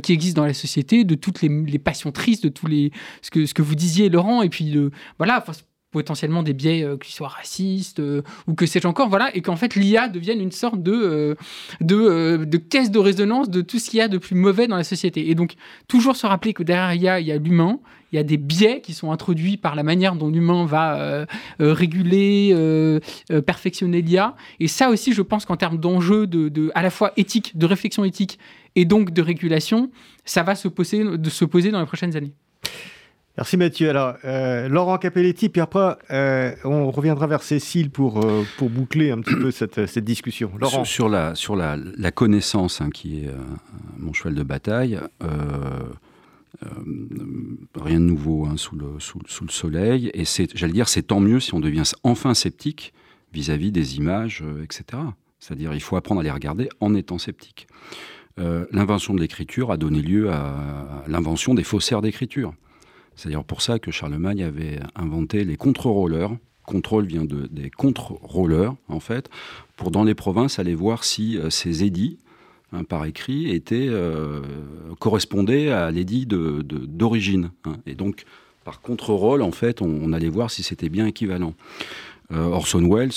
Speaker 4: qui existent dans la société, de toutes les, passions tristes, de tous les ce que vous disiez Laurent, et puis voilà, potentiellement des biais euh, qui soient racistes euh, ou que sais-je encore, voilà, et qu'en fait l'IA devienne une sorte de, euh, de, de, caisse de résonance de tout ce qu'il y a de plus mauvais dans la société. Et donc toujours se rappeler que derrière l'IA, il y a l'humain, il y a des biais qui sont introduits par la manière dont l'humain va réguler, perfectionner l'IA. Et ça aussi, je pense qu'en termes d'enjeux de, à la fois éthique, de réflexion éthique et donc de régulation, ça va se poser, de se poser dans les prochaines années.
Speaker 1: Merci Mathieu. Alors, euh, Laurent Capelletti, puis après, euh, on reviendra vers Cécile pour, euh, pour boucler un petit peu cette, cette discussion.
Speaker 3: Laurent. Sur, la, sur la, la connaissance, hein, qui est mon cheval de bataille, rien de nouveau hein, sous, le, sous, sous, le soleil. Et j'allais dire, c'est tant mieux si on devient enfin sceptique vis-à-vis des images, etc. C'est-à-dire, il faut apprendre à les regarder en étant sceptique. l'invention de l'écriture a donné lieu à l'invention des faussaires d'écriture. C'est d'ailleurs pour ça que Charlemagne avait inventé les contre-rollers. Contrôle vient de, des contre-rollers, en fait, pour dans les provinces aller voir si euh, ces édits, hein, par écrit, étaient, euh, correspondaient à l'édit d'origine. Hein. Et donc, par contre-roll, en fait, on, allait voir si c'était bien équivalent. Euh, Orson Welles,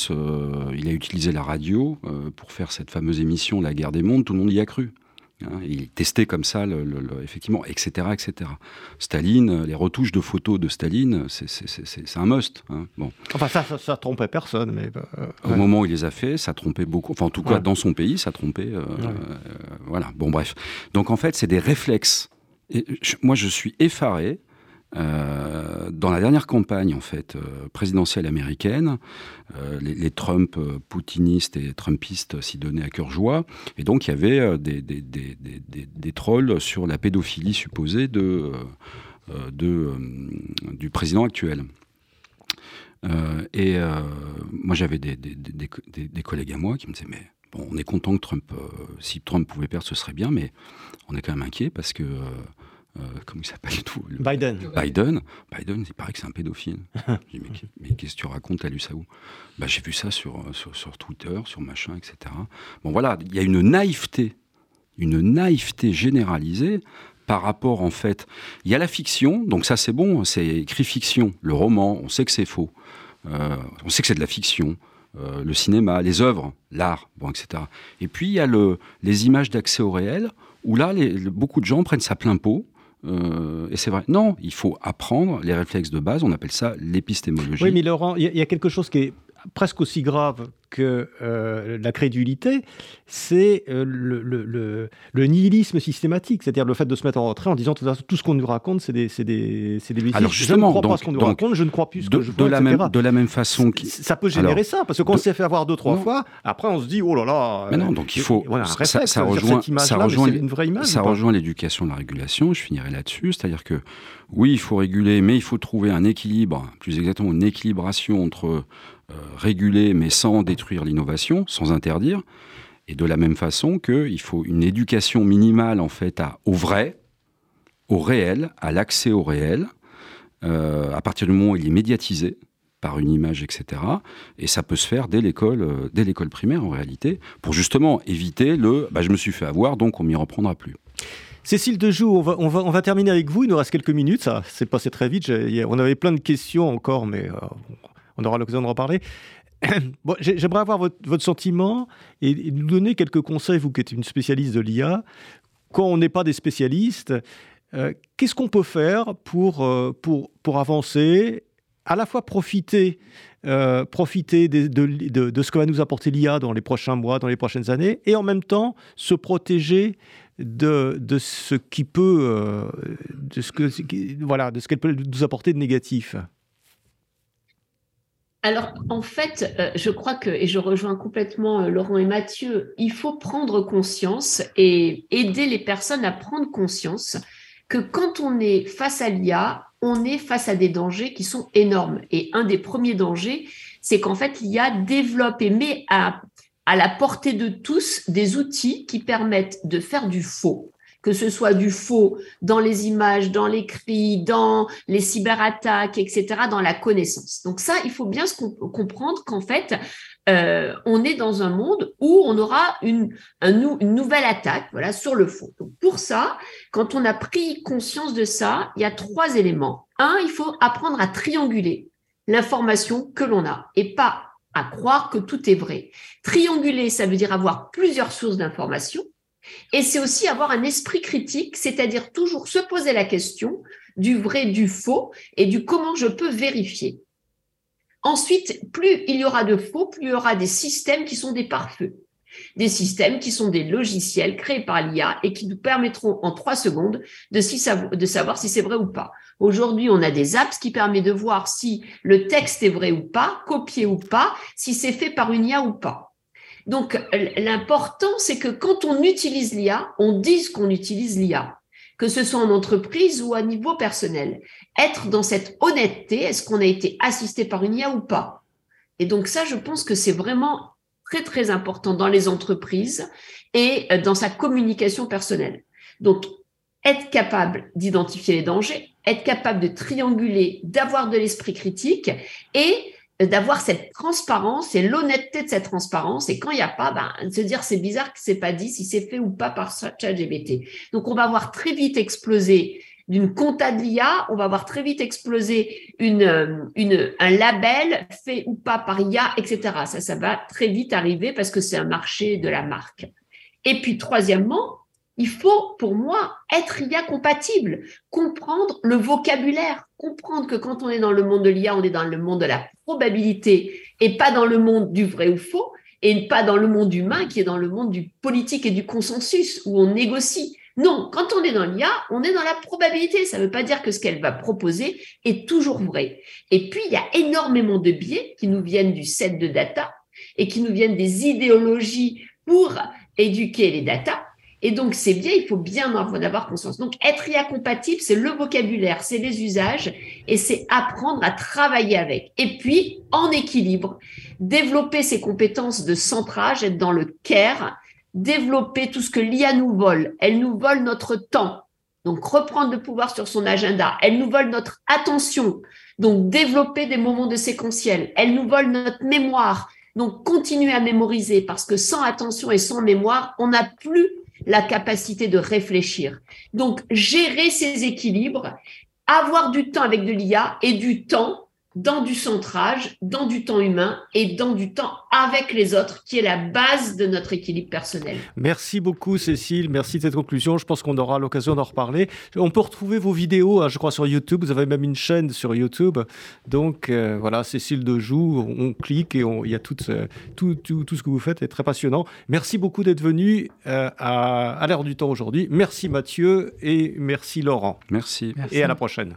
Speaker 3: il a utilisé la radio pour faire cette fameuse émission La guerre des mondes, tout le monde y a cru. Hein, il testait comme ça, effectivement, etc., etc. Staline, euh, les retouches de photos de Staline, c'est un must. Hein, bon.
Speaker 1: Enfin, ça, ça, trompait personne. Mais,
Speaker 3: euh, Au moment où il les a fait, ça trompait beaucoup. Enfin, en tout cas, dans son pays, ça trompait. Euh, voilà, bon, bref. Donc, en fait, c'est des réflexes. Et moi, je suis effaré euh, dans la dernière campagne en fait euh, présidentielle américaine, euh, les, Trump poutinistes et trumpistes s'y donnaient à cœur joie, et donc il y avait des, trolls sur la pédophilie supposée de, du président actuel. et moi, j'avais des, collègues à moi qui me disaient, mais bon, on est content que Trump, si Trump pouvait perdre, ce serait bien, mais on est quand même inquiet parce que comment il s'appelle tout
Speaker 1: Biden.
Speaker 3: Biden. Biden, il paraît que c'est un pédophile. dis, mais, qu'est-ce que tu racontes T'as lu ça où bah, J'ai vu ça sur, euh, sur, sur, Twitter, sur machin, etc. Bon, voilà, il y a une naïveté, une naïveté généralisée par rapport, en fait, il y a la fiction, donc ça c'est bon, c'est écrit fiction, le roman, on sait que c'est faux, euh, on sait que c'est de la fiction, le cinéma, les œuvres, l'art, bon, etc. Et puis il y a le, les images d'accès au réel, où là, les, beaucoup de gens prennent ça plein pot, euh, et c'est vrai. Non, il faut apprendre les réflexes de base. On appelle ça l'épistémologie.
Speaker 1: Oui, mais Laurent, il y, a quelque chose qui est presque aussi grave que euh, la crédulité, c'est euh, le, le, le, nihilisme systématique, c'est-à-dire le fait de se mettre en retrait en disant tout, ce qu'on nous raconte, c'est des, des, des bêtises.
Speaker 3: Alors justement,
Speaker 1: je ne crois
Speaker 3: pas
Speaker 1: ce qu'on nous raconte, je ne crois plus ce
Speaker 3: de,
Speaker 1: que je vois,
Speaker 3: de la même De la même façon... Qui...
Speaker 1: Ça peut générer ça, parce que quand on s'est fait avoir deux, trois fois, après on se dit, oh là là...
Speaker 3: Mais non, donc il faut... Voilà, ça, ça, rejoint, ça rejoint, une vraie image, ça rejoint l'éducation, la régulation, je finirai là-dessus, c'est-à-dire que oui, il faut réguler, mais il faut trouver un équilibre, plus exactement une équilibration entre euh, réguler mais sans détruire l'innovation, sans interdire. Et de la même façon qu'il faut une éducation minimale en fait à, au vrai, au réel, à l'accès au réel, euh, à partir du moment où il est médiatisé par une image, etc. Et ça peut se faire dès l'école, euh, dès l'école primaire en réalité, pour justement éviter le bah, je me suis fait avoir, donc on m'y reprendra plus.
Speaker 1: Cécile Dejoux, on va, on, va, on va terminer avec vous. Il nous reste quelques minutes. Ça s'est passé très vite. On avait plein de questions encore, mais on aura l'occasion de reparler. J'aimerais avoir votre, sentiment et, nous donner quelques conseils, vous qui êtes une spécialiste de l'IA. Quand on n'est pas des spécialistes, euh, qu'est-ce qu'on peut faire pour, euh, pour, pour avancer, à la fois profiter, euh, profiter de, de, ce que va nous apporter l'IA dans les prochains mois, dans les prochaines années, et en même temps se protéger de ce qui peut, de ce que, voilà, de ce qu'elle peut nous apporter de négatif?
Speaker 2: Alors, en fait, euh, je crois que, et je rejoins complètement euh, Laurent et Mathieu, il faut prendre conscience et aider les personnes à prendre conscience que quand on est face à l'IA, on est face à des dangers qui sont énormes. Et un des premiers dangers, c'est qu'en fait, l'IA développe et met à, à la portée de tous des outils qui permettent de faire du faux que ce soit du faux dans les images, dans l'écrit, dans les cyberattaques, etc., dans la connaissance. Donc ça, il faut bien se comprendre qu'en fait, euh, on est dans un monde où on aura une, nouvelle attaque voilà, sur le faux. Donc pour ça, quand on a pris conscience de ça, il y a trois éléments. Un, il faut apprendre à trianguler l'information que l'on a et pas à croire que tout est vrai. Trianguler, ça veut dire avoir plusieurs sources d'informations et c'est aussi avoir un esprit critique, c'est-à-dire toujours se poser la question du vrai, du faux et du comment je peux vérifier. Ensuite, plus il y aura de faux, plus il y aura des systèmes qui sont des pare-feux. Des systèmes qui sont des logiciels créés par l'IA et qui nous permettront en trois secondes de, de savoir si c'est vrai ou pas. Aujourd'hui, on a des apps qui permettent de voir si le texte est vrai ou pas, copié ou pas, si c'est fait par une IA ou pas. Donc, l'important, c'est que quand on utilise l'IA, on dise qu'on utilise l'IA, que ce soit en entreprise ou à niveau personnel. Être dans cette honnêteté, est-ce qu'on a été assisté par une IA ou pas? Et donc ça, je pense que c'est vraiment très, très important dans les entreprises et euh, dans sa communication personnelle. Donc, être capable d'identifier les dangers, être capable de trianguler, d'avoir de l'esprit critique et d'avoir cette transparence et l'honnêteté de cette transparence. Et quand il n'y a pas, ben, se dire c'est bizarre que c'est pas dit si c'est fait ou pas par ChatGPT. Donc on va voir très vite exploser d'une compta de l'IA, on va voir très vite exploser une, une, un label fait ou pas par IA, etc. Ça, ça va très vite arriver parce que c'est un marché de la marque. Et puis, troisièmement, il faut, pour moi, être IA compatible, comprendre le vocabulaire, comprendre que quand on est dans le monde de l'IA, on est dans le monde de la probabilité et pas dans le monde du vrai ou faux, et pas dans le monde humain qui est dans le monde du politique et du consensus où on négocie. Non, quand on est dans l'IA, on est dans la probabilité. Ça ne veut pas dire que ce qu'elle va proposer est toujours vrai. Et puis, il y a énormément de biais qui nous viennent du set de data et qui nous viennent des idéologies pour éduquer les data Et donc, c'est bien, il faut bien en avoir conscience. Donc, être IA compatible, c'est le vocabulaire, c'est les usages et c'est apprendre à travailler avec. Et puis, en équilibre, développer ses compétences de centrage, être dans le care, développer tout ce que l'IA nous vole. Elle nous vole notre temps. Donc, reprendre le pouvoir sur son agenda. Elle nous vole notre attention. Donc, développer des moments de séquentiel. Elle nous vole notre mémoire. Donc, continuer à mémoriser parce que sans attention et sans mémoire, on n'a plus la capacité de réfléchir. Donc, gérer ces équilibres, avoir du temps avec de l'IA et du temps dans du centrage, dans du temps humain et dans du temps avec les autres, qui est la base de notre équilibre personnel.
Speaker 1: Merci beaucoup Cécile, merci de cette conclusion. Je pense qu'on aura l'occasion d'en reparler. On peut retrouver vos vidéos, hein, je crois, sur YouTube. Vous avez même une chaîne sur YouTube. Donc euh, voilà, Cécile Dejoux, on clique et il y a tout, euh, tout, tout, tout, ce que vous faites est très passionnant. Merci beaucoup d'être venu euh, à, à l'heure du temps aujourd'hui. Merci Mathieu et merci Laurent.
Speaker 3: Merci.
Speaker 1: Et à la prochaine.